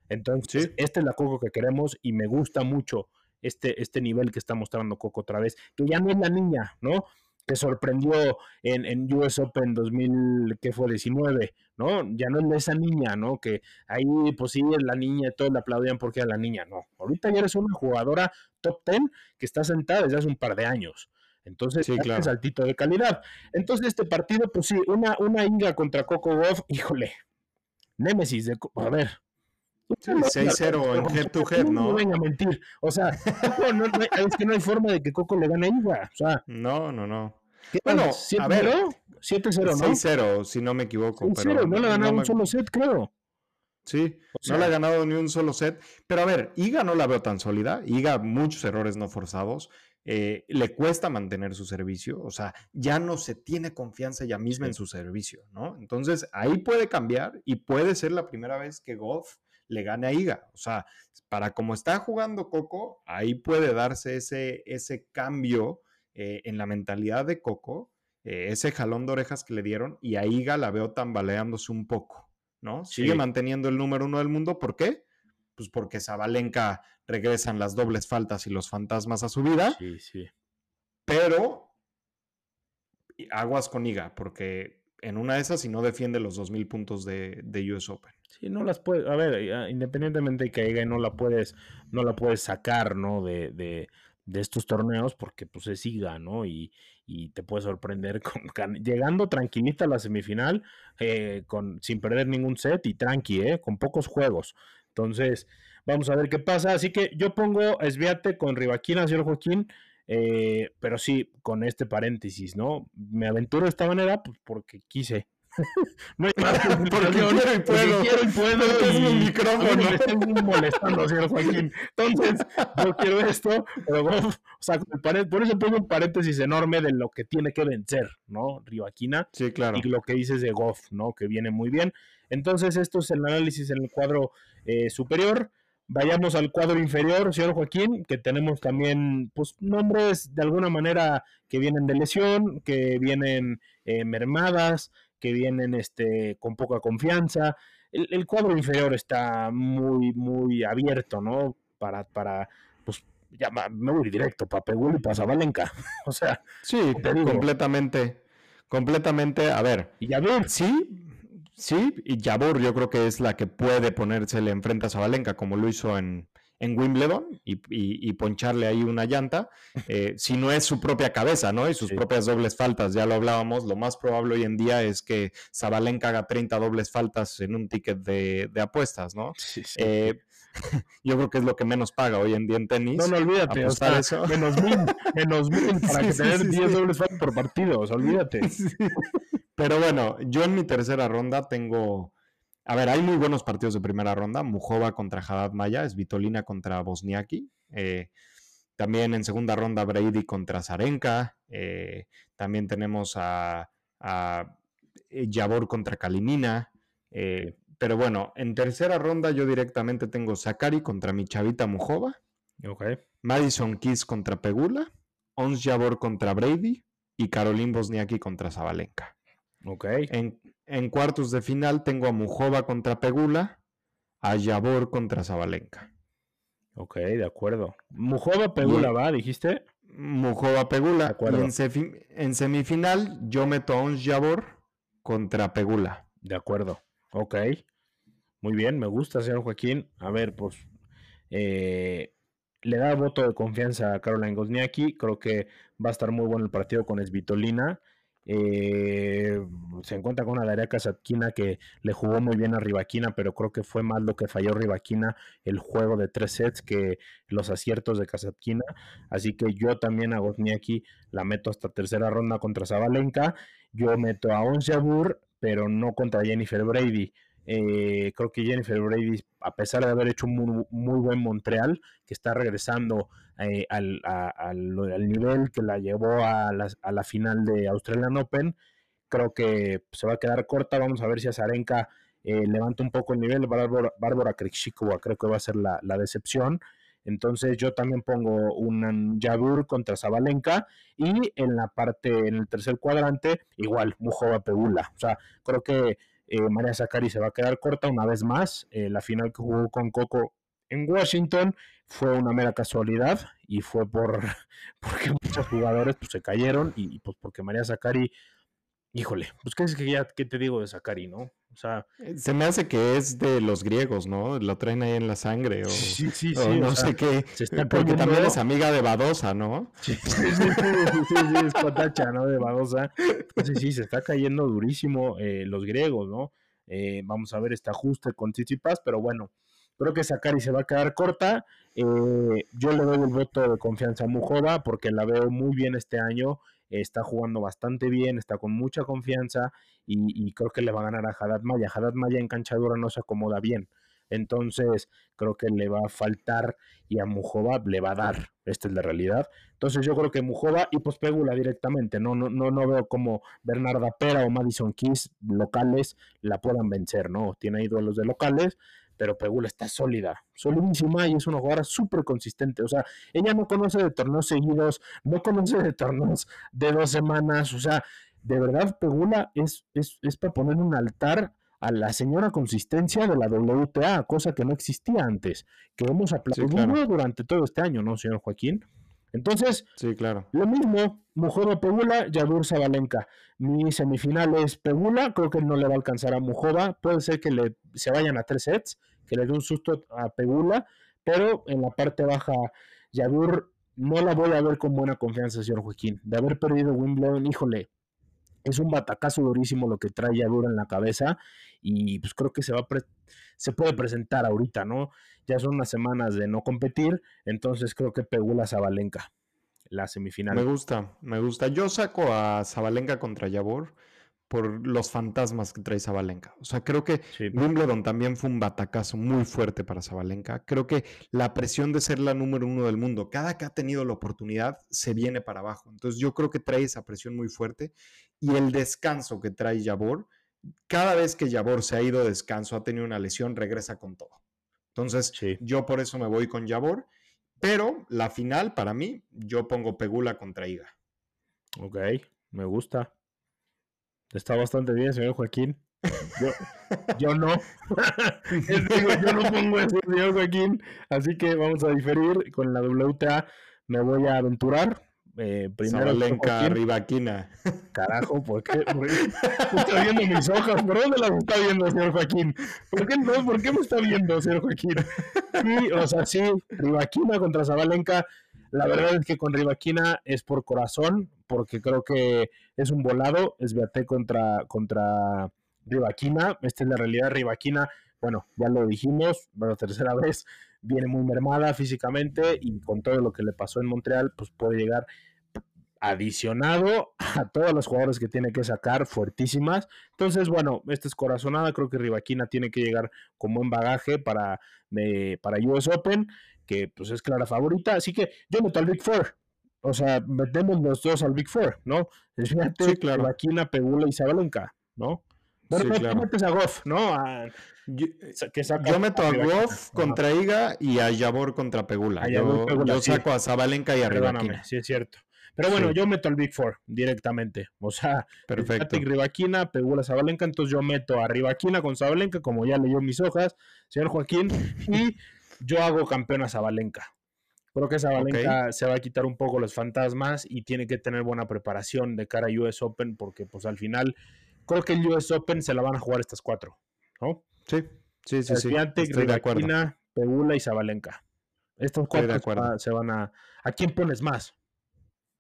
Entonces, esta es la Coco que queremos y me gusta mucho este, este nivel que está mostrando Coco otra vez, que ya no es la niña, ¿no? Que sorprendió en, en US Open 2000, que fue 19, ¿no? Ya no es esa niña, ¿no? Que ahí, pues sí, es la niña y todos le aplaudían porque era la niña, no. Ahorita ya eres una jugadora top 10 que está sentada desde hace un par de años. Entonces, sí, claro. saltito de calidad. Entonces, este partido, pues sí, una, una Inga contra Coco Goff, híjole, Némesis de. A ver, 6-0 en head to head, ¿no? No venga a mentir. O sea, no, es que no hay forma de que Coco le gane a Iga. O sea, no, no, no. Bueno, 7 a ver, 7-0, ¿no? 6-0, si no me equivoco. 6-0, pero no le ha ganado un solo set, creo. Sí, no le ha ganado ni un solo set. Pero a ver, Iga no la veo tan sólida. Iga, muchos errores no forzados. Eh, le cuesta mantener su servicio, o sea, ya no se tiene confianza ya misma en su servicio, ¿no? Entonces ahí puede cambiar y puede ser la primera vez que Goff le gane a Iga. O sea, para como está jugando Coco, ahí puede darse ese, ese cambio eh, en la mentalidad de Coco, eh, ese jalón de orejas que le dieron, y a Iga la veo tambaleándose un poco, ¿no? Sigue manteniendo el número uno del mundo, ¿por qué? Pues porque Zabalenka regresan las dobles faltas y los fantasmas a su vida. Sí, sí. pero aguas con Iga, porque en una de esas, si no defiende los 2.000 puntos de, de US Open. Sí, no las puedes, a ver, independientemente de que Iga no la puedes, no la puedes sacar, ¿no? De, de, de estos torneos, porque pues es Iga, ¿no? Y, y te puede sorprender con, llegando tranquilita a la semifinal, eh, con, sin perder ningún set y tranqui, ¿eh? Con pocos juegos. Entonces, vamos a ver qué pasa. Así que yo pongo Esviate con Rivaquina, señor Joaquín. Eh, pero sí, con este paréntesis, ¿no? Me aventuro de esta manera pues, porque quise. no hay más porque quiero y puedo. quiero y puedo. es mi micrófono. Me estoy molestando, señor Joaquín. Entonces, yo quiero esto, pero o sea, por eso pongo un paréntesis enorme de lo que tiene que vencer, ¿no? Rivaquina. Sí, claro. Y lo que dices de Goff, ¿no? Que viene muy bien. Entonces, esto es el análisis en el cuadro eh, superior. Vayamos al cuadro inferior, señor Joaquín, que tenemos también pues, nombres de alguna manera que vienen de lesión, que vienen eh, mermadas, que vienen este, con poca confianza. El, cuadro inferior está muy, muy abierto, ¿no? Para, para pues, ya me voy directo, para Pegul y para Zabalenka. o sea, sí, completamente, completamente. A ver, y a ver, sí, Sí, y Jabur yo creo que es la que puede ponérsele enfrente a Zabalenka, como lo hizo en, en Wimbledon, y, poncharle ahí una llanta, eh, si no es su propia cabeza, ¿no? Y sus propias dobles faltas, ya lo hablábamos, lo más probable hoy en día es que Zabalenka haga 30 dobles faltas en un ticket de, apuestas, ¿no? Sí, sí. Eh, yo creo que es lo que menos paga hoy en día en tenis. No, no olvídate, o sea, eso. menos mil, menos mil para que tener 10 dobles faltas por partido, o sea, olvídate. Pero bueno, yo en mi tercera ronda tengo. A ver, hay muy buenos partidos de primera ronda. Mujova contra Haddad Maya, es Vitolina contra Bosniaki. Eh, también en segunda ronda Brady contra Zarenka. Eh, también tenemos a, a eh, Yabor contra Kalinina. pero bueno, en tercera ronda yo directamente tengo Sakari contra mi chavita Mujova. Okay. Madison Keys contra Pegula. Ons Yabor contra Brady. Y Caroline Bosniaki contra Zabalenka. Ok. En, cuartos de final tengo a Mujova contra Pegula, a Yabor contra Zabalenka. Ok, de acuerdo. Mujova Pegula va, dijiste. Mujova Pegula. De acuerdo. En, semifinal yo meto a un Yabor contra Pegula. De acuerdo. Ok. Muy bien, me gusta, señor Joaquín. A ver, pues eh, le da voto de confianza a Caroline Gozniaki. Creo que va a estar muy bueno el partido con Esvitolina. Eh, se encuentra con una Daria Kasatkina que le jugó muy bien a Rivaquina, pero creo que fue más lo que falló Rivaquina el juego de tres sets que los aciertos de Kasatkina. Así que yo también a Gozniaki la meto hasta tercera ronda contra Zabalenka. Yo meto a Onsiabur, pero no contra Jennifer Brady. Eh, creo que Jennifer Brady, a pesar de haber hecho un muy, buen Montreal, que está regresando eh, al, nivel que la llevó a la, final de Australian Open, creo que se va a quedar corta. Vamos a ver si Azarenka eh, levanta un poco el nivel. Bárbara, Bárbara creo que va a ser la, decepción. Entonces yo también pongo un Yabur contra Zabalenka y en la parte, en el tercer cuadrante, igual, Mujova Pegula. O sea, creo que eh, María Zacari se va a quedar corta una vez más. Eh, la final que jugó con Coco en Washington fue una mera casualidad y fue por porque muchos jugadores pues, se cayeron y, pues porque María Zacari, híjole, pues qué es que ya qué te digo de Zacari, ¿no? O sea, eh, se me hace que es de los griegos, ¿no? Lo traen ahí en la sangre o, sí, sí, sí, no sé qué. porque también es amiga de Badosa, ¿no? Sí, sí, sí, sí, es cotacha, ¿no? De Badosa. Sí, sí, se está cayendo durísimo eh, los griegos, ¿no? Eh, vamos a ver este ajuste con Tsitsipas, pero bueno, creo que Sakari se va a quedar corta. yo le doy el voto de confianza a Mujova porque la veo muy bien este año está jugando bastante bien, está con mucha confianza y, creo que le va a ganar a Haddad Maya. Haddad Maya en canchadura no se acomoda bien. Entonces, creo que le va a faltar y a Mujova le va a dar. Esta es la realidad. Entonces, yo creo que Mujova y pues Pegula directamente. No, no, no, no veo como Bernarda Pera o Madison Keys locales la puedan vencer, ¿no? Tiene ahí duelos de locales, pero Pegula está sólida, solidísima y es una jugadora súper consistente. O sea, ella no conoce de torneos seguidos, no conoce de torneos de dos semanas. O sea, de verdad, Pegula es, es, es para poner un altar a la señora consistencia de la WTA, cosa que no existía antes, que hemos aplaudido durante todo este año, ¿no, señor Joaquín? Entonces, sí, claro. Lo mismo, Mujova Pegula, Yadur Zabalenka. Mi semifinal es Pegula, creo que no le va a alcanzar a Mujova. Puede ser que le, se vayan a tres sets, que le dé un susto a Pegula, pero en la parte baja, Yadur no la voy a ver con buena confianza, señor Joaquín. De haber perdido Wimbledon, híjole, es un batacazo durísimo lo que trae Yadur en la cabeza y pues creo que se va se puede presentar ahorita, ¿no? Ya son unas semanas de no competir, entonces creo que Pegula Zabalenka la semifinal. Me gusta, me gusta. Yo saco a Zabalenka contra Yabor por los fantasmas que trae Zabalenka. O sea, creo que Wimbledon también fue un batacazo muy fuerte para Zabalenka. Creo que la presión de ser la número uno del mundo, cada que ha tenido la oportunidad, se viene para abajo. Entonces yo creo que trae esa presión muy fuerte y el descanso que trae Yabor cada vez que Yabor se ha ido a descanso, ha tenido una lesión, regresa con todo. Entonces, yo por eso me voy con Yabor, pero la final, para mí, yo pongo Pegula contra Iga. Ok, me gusta. Está bastante bien, señor Joaquín. Yo, yo no. yo no pongo eso, señor Joaquín. Así que vamos a diferir con la WTA. Me voy a aventurar. Eh, primero Sabalenka Rivaquina. Carajo, ¿por qué? está viendo mis hojas. ¿Por dónde las está viendo, señor Joaquín? ¿Por qué no? ¿Por qué me está viendo, señor Joaquín? Sí, o sea, sí, Rivaquina contra Zabalenka. La verdad es que con Rivaquina es por corazón, porque creo que es un volado. Es Beate contra, contra Rivaquina. Esta es la realidad. Rivaquina, bueno, ya lo dijimos, la tercera vez viene muy mermada físicamente y con todo lo que le pasó en Montreal, pues puede llegar adicionado a todos los jugadores que tiene que sacar fuertísimas. Entonces, bueno, esta es corazonada. Creo que Rivaquina tiene que llegar con buen bagaje para, para US Open, que pues es clara favorita. Así que yo meto al Big Four. O sea, metemos los dos al Big Four, ¿no? Fíjate, sí, claro. Pegula y Sabalenka, ¿no? Bueno, sí, metes a Goff, ¿no? yo, meto a Goff contra Iga y a Yabor contra Pegula. yo, saco a Zabalenka y a Rivaquina. Sí, es cierto. Pero bueno, yo meto al Big Four directamente. O sea, Perfecto. Rivaquina, Pegula, Zabalenka. Entonces yo meto a Rivaquina con Zabalenka, como ya leyó mis hojas, señor Joaquín. Y yo hago campeón a Zabalenka. Creo que Zabalenka se va a quitar un poco los fantasmas y tiene que tener buena preparación de cara a US Open, porque pues al final creo que el US Open se la van a jugar estas cuatro, ¿no? Sí, sí, sí. sí. Rivaquina, Pegula y Zabalenka. Estos cuatro se van a... ¿A quién pones más?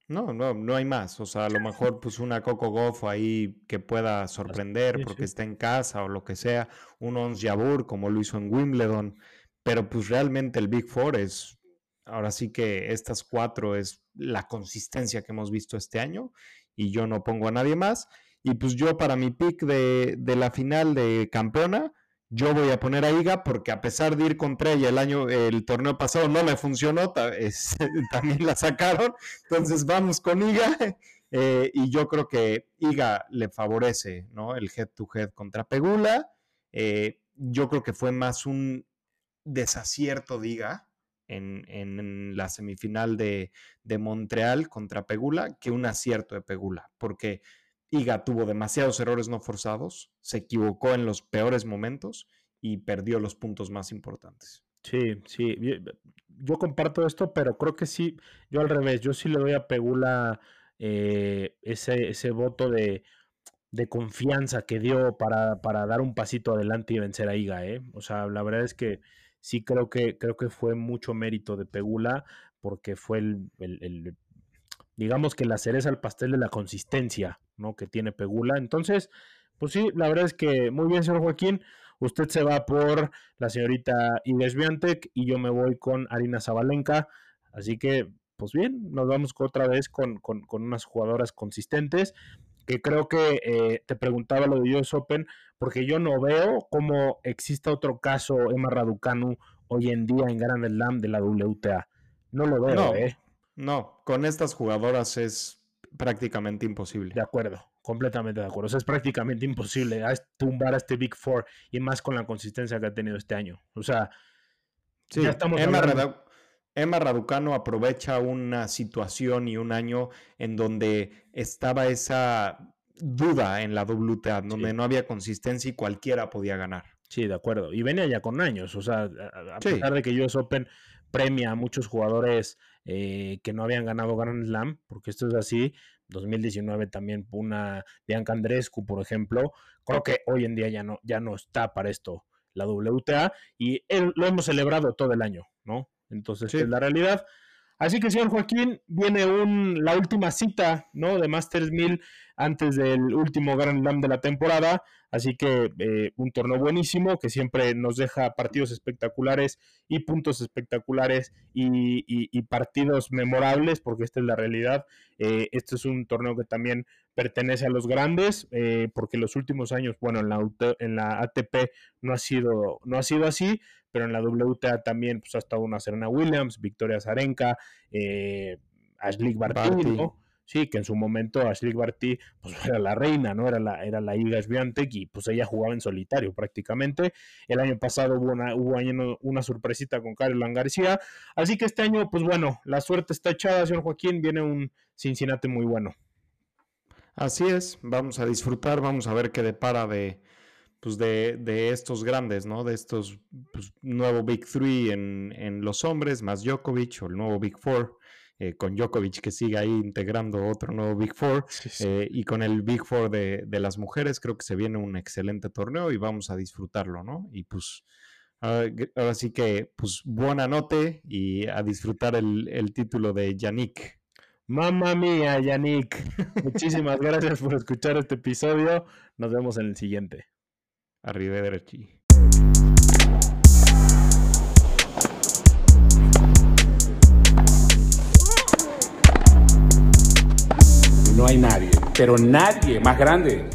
No, no, no hay más. O sea, a lo mejor pues una Coco Goff ahí que pueda sorprender porque está en casa o lo que sea. Un Ons Jabur como lo hizo en Wimbledon. Pero pues realmente el Big Four es, ahora sí que estas cuatro es la consistencia que hemos visto este año y yo no pongo a nadie más. Y pues yo para mi pick de, de la final de campeona, yo voy a poner a Iga porque a pesar de ir contra ella el año, el torneo pasado no me funcionó, también la sacaron. Entonces vamos con Iga. Eh, y yo creo que Iga le favorece, ¿no? El head to head contra Pegula. Eh, yo creo que fue más un desacierto de Iga en, la semifinal de, de Montreal contra Pegula que un acierto de Pegula. Porque Iga tuvo demasiados errores no forzados, se equivocó en los peores momentos y perdió los puntos más importantes. Sí, sí, yo comparto esto, pero creo que sí, yo al revés, yo sí le doy a Pegula eh, ese, ese voto de, confianza que dio para, para, dar un pasito adelante y vencer a Iga, ¿eh? O sea, la verdad es que sí creo que, creo que fue mucho mérito de Pegula porque fue el, el digamos que la cereza al pastel de la consistencia, ¿no? Que tiene Pegula. Entonces, pues sí, la verdad es que muy bien, señor Joaquín. Usted se va por la señorita Ives Biantec y yo me voy con Arina Zabalenka. Así que, pues bien, nos vamos otra vez con, unas jugadoras consistentes. Que creo que eh, te preguntaba lo de US Open, porque yo no veo cómo exista otro caso Emma Raducanu hoy en día en Grand Slam de la WTA. No lo veo, no, ¿eh? No, con estas jugadoras es prácticamente imposible. De acuerdo, completamente de acuerdo. O sea, es prácticamente imposible tumbar a este Big Four y más con la consistencia que ha tenido este año. O sea, sí, ya estamos Emma, Emma Raducano aprovecha una situación y un año en donde estaba esa duda en la WTA, donde no había consistencia y cualquiera podía ganar. Sí, de acuerdo. Y venía ya con años, o sea, a, pesar de que US Open premia a muchos jugadores eh, que no habían ganado Grand Slam, porque esto es así. 2019 también una Bianca Andrescu, por ejemplo. Creo que hoy en día ya no, ya no está para esto la WTA y lo hemos celebrado todo el año, ¿no? Entonces, es la realidad. Así que, señor Joaquín, viene un, la última cita, ¿no? De Masters 1000 antes del último Grand Slam de la temporada. Así que eh, un torneo buenísimo que siempre nos deja partidos espectaculares y puntos espectaculares y, partidos memorables, porque esta es la realidad. Eh, este es un torneo que también pertenece a los grandes, eh, porque los últimos años, bueno, en la, en la ATP no ha, sido, no ha sido así, pero en la WTA también pues, ha estado una Serena Williams, Victoria Zarenka, eh, Ashley Barty, ¿no? Sí, que en su momento Ashley Barty pues, era la reina, ¿no? Era la, era la Iga Swiatek y pues ella jugaba en solitario prácticamente. El año pasado hubo una, hubo una sorpresita con Caroline García. Así que este año, pues bueno, la suerte está echada, señor Joaquín. Viene un Cincinnati muy bueno. Así es, vamos a disfrutar, vamos a ver qué depara de, pues de, de, estos grandes, ¿no? De estos pues, nuevo Big Three en, en, los hombres, más Djokovic o el nuevo Big Four, eh, con Djokovic que sigue ahí integrando otro nuevo Big Four, eh, y con el Big Four de, de, las mujeres, creo que se viene un excelente torneo y vamos a disfrutarlo, ¿no? Y pues ahora sí que, pues buena noche y a disfrutar el, el título de Yannick. Mamma mía, Yannick. Muchísimas gracias por escuchar este episodio. Nos vemos en el siguiente. Arrivederci. No hay nadie, pero nadie más grande.